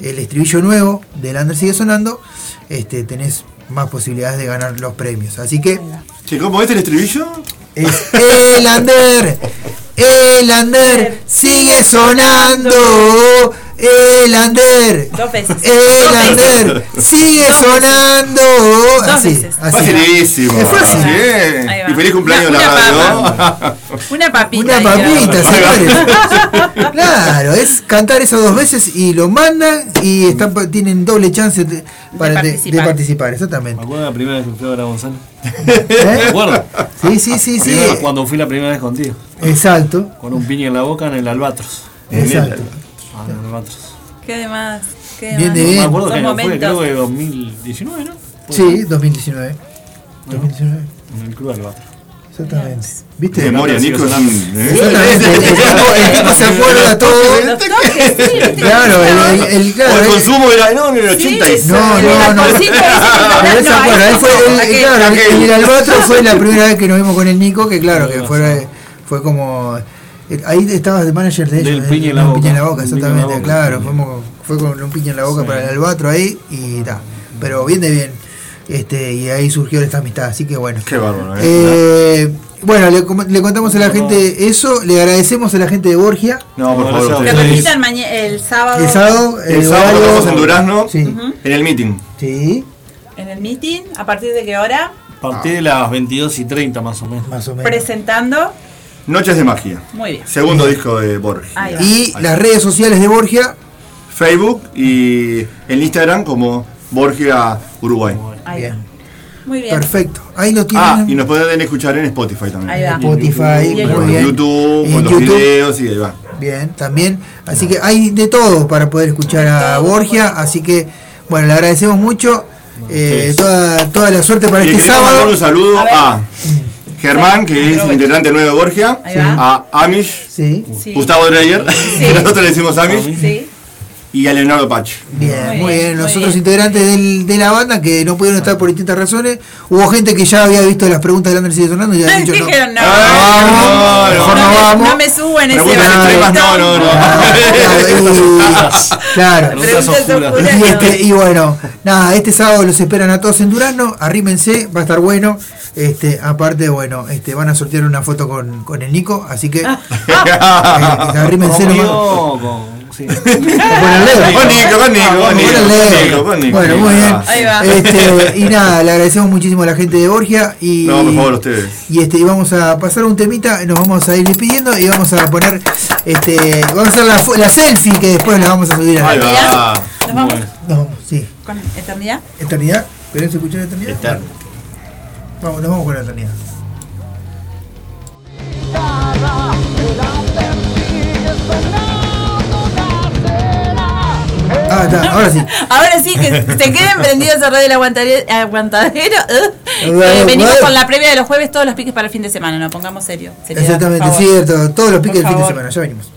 Speaker 12: el estribillo nuevo del Under sigue sonando este tenés más posibilidades de ganar los premios así que
Speaker 18: Che, ¿cómo es el estribillo?
Speaker 12: es el Ander, el Ander sigue sonando, el Ander,
Speaker 13: Dos veces.
Speaker 12: el
Speaker 13: Dos
Speaker 12: Ander
Speaker 13: veces.
Speaker 12: sigue
Speaker 13: Dos
Speaker 12: sonando.
Speaker 13: Dos
Speaker 12: Así,
Speaker 13: veces.
Speaker 12: así.
Speaker 18: Facilísimo.
Speaker 12: Es fácil.
Speaker 18: Bien.
Speaker 13: Ahí va.
Speaker 18: Y feliz cumpleaños
Speaker 13: Una-
Speaker 18: la radio.
Speaker 13: Una papita.
Speaker 12: Una papita,
Speaker 13: claro.
Speaker 12: señores. Claro, es cantar eso dos veces y lo mandan y están, tienen doble chance de, para de- de
Speaker 13: participar.
Speaker 12: participar. exactamente.
Speaker 21: ¿Me acuerdo la primera vez que fui a ver a Gonzalo?
Speaker 12: ¿Eh?
Speaker 21: ¿Me acuerdo?
Speaker 12: Sí, sí, sí, sí.
Speaker 21: Cuando fui la primera vez contigo.
Speaker 12: Exacto,
Speaker 21: Con un piña en la boca en el Albatros.
Speaker 12: exacto.
Speaker 21: Ah, en el Albatros.
Speaker 13: ¿Qué demás? ¿Qué
Speaker 12: Bien
Speaker 13: demás?
Speaker 12: de
Speaker 21: No
Speaker 12: bien.
Speaker 21: me acuerdo que no fue, creo que 2019, ¿no?
Speaker 12: Sí, 2019. 2019.
Speaker 21: En el Club Albatros.
Speaker 12: Exactamente. ¿Viste?
Speaker 18: De memoria, Nico.
Speaker 12: el, tipo, se acuerda todo. Claro, el, el, el- claro,
Speaker 18: O el
Speaker 12: el-
Speaker 18: consumo era no, en el 80 y
Speaker 12: No, no, no. Pero se
Speaker 13: no,
Speaker 12: acuerda, él fue,
Speaker 13: no,
Speaker 12: claro, el-
Speaker 18: aquel.
Speaker 12: el Albatro fue la primera vez que nos vimos con el Nico, que claro, que fue, fue como. Eh, Ahí estabas de manager de ellos.
Speaker 21: Del piña en la
Speaker 12: un
Speaker 21: boca.
Speaker 12: piña en la boca,
Speaker 21: la
Speaker 12: exactamente,
Speaker 21: boca,
Speaker 12: claro. Fuimos, fue con un piña en la boca
Speaker 21: Sí.
Speaker 12: para el Albatro ahí y ta. Pero bien de bien. Este, y ahí surgió esta amistad, así que bueno.
Speaker 18: Qué bárbaro, ¿eh?
Speaker 12: Eh, bueno, le, contamos a la gente eso, le agradecemos a la gente de Borgia.
Speaker 18: No, por favor.
Speaker 13: Lo maña- el sábado.
Speaker 12: El sábado,
Speaker 18: El sábado
Speaker 12: horario-
Speaker 18: tocamos en Durazno,
Speaker 12: Sí,
Speaker 18: en el meeting.
Speaker 12: sí,
Speaker 13: En el meeting. ¿A partir de qué hora?
Speaker 21: A partir de las 22 y 30 más o menos.
Speaker 12: más o menos.
Speaker 13: Presentando.
Speaker 18: Noches de magia.
Speaker 13: Muy bien.
Speaker 18: Segundo disco de
Speaker 13: va.
Speaker 12: Y las redes sociales de Borgia,
Speaker 18: Facebook y en Instagram como Borgia Uruguay.
Speaker 13: Ahí
Speaker 12: Bien.
Speaker 13: va. Muy bien.
Speaker 12: perfecto. Ahí lo tienen.
Speaker 18: Ah, y nos pueden escuchar en Spotify también.
Speaker 13: Ahí va.
Speaker 12: Spotify,
Speaker 13: en.
Speaker 18: YouTube,
Speaker 12: En
Speaker 18: con los
Speaker 12: YouTube.
Speaker 18: videos y ahí va.
Speaker 12: Bien, también. Así que hay de todo para poder escuchar a Borgia. Así que, bueno, le agradecemos mucho. eh, toda, toda la suerte para
Speaker 18: Y
Speaker 12: este sábado.
Speaker 18: un saludo
Speaker 13: A ver.
Speaker 18: a Germán, que es integrante nuevo de Borgia, a Amish. Gustavo Dreyer,
Speaker 13: Sí.
Speaker 18: que nosotros le decimos Amish,
Speaker 13: Sí.
Speaker 18: y a Leonardo Pache.
Speaker 12: Bien, muy bien. Los otros integrantes del- de la banda que no pudieron estar por distintas razones. Hubo gente que ya había visto las preguntas del Ander sigue sonando y ya han dicho no.
Speaker 13: Dijeron, no,
Speaker 12: vamos, mejor no vamos.
Speaker 13: no me subo en ese
Speaker 18: extremas, no, no, no.
Speaker 12: Claro. Y,
Speaker 13: no.
Speaker 12: este, y bueno, nada, este sábado los esperan a todos en Durazno, arrímense, va a estar bueno. Este, aparte, bueno, este, van a sortear una foto con, con el Nico, así que eh, arrímense.
Speaker 21: Conmigo, con- sí.
Speaker 12: Con el Leo.
Speaker 18: Con Nico, con Nico, con Nico,
Speaker 12: Con el Leo.
Speaker 18: con Nico, con Nico.
Speaker 12: Bueno, muy bien.
Speaker 13: Ahí va.
Speaker 12: Este, y nada, le agradecemos muchísimo a la gente de Borgia y,
Speaker 18: No, por favor, ustedes.
Speaker 12: y este y vamos a pasar un temita, nos vamos a ir despidiendo y vamos a poner este vamos a hacer la, la selfie que después la vamos a subir a la.
Speaker 13: ¿Nos vamos
Speaker 12: Nos vamos, sí.
Speaker 13: con eternidad?
Speaker 12: Eternidad, ¿querés escuchar Eternidad? Vamos, nos vamos con la Eternidad. Ah, está, ahora sí.
Speaker 13: Ahora sí, que se queden prendidos a Radio El Aguantadero. ¿eh? Eh, venimos con la previa de los jueves, todos los piques para el fin de semana, nos pongamos serio. seriedad,
Speaker 12: Exactamente, cierto. Todos los piques del fin de semana, ya venimos.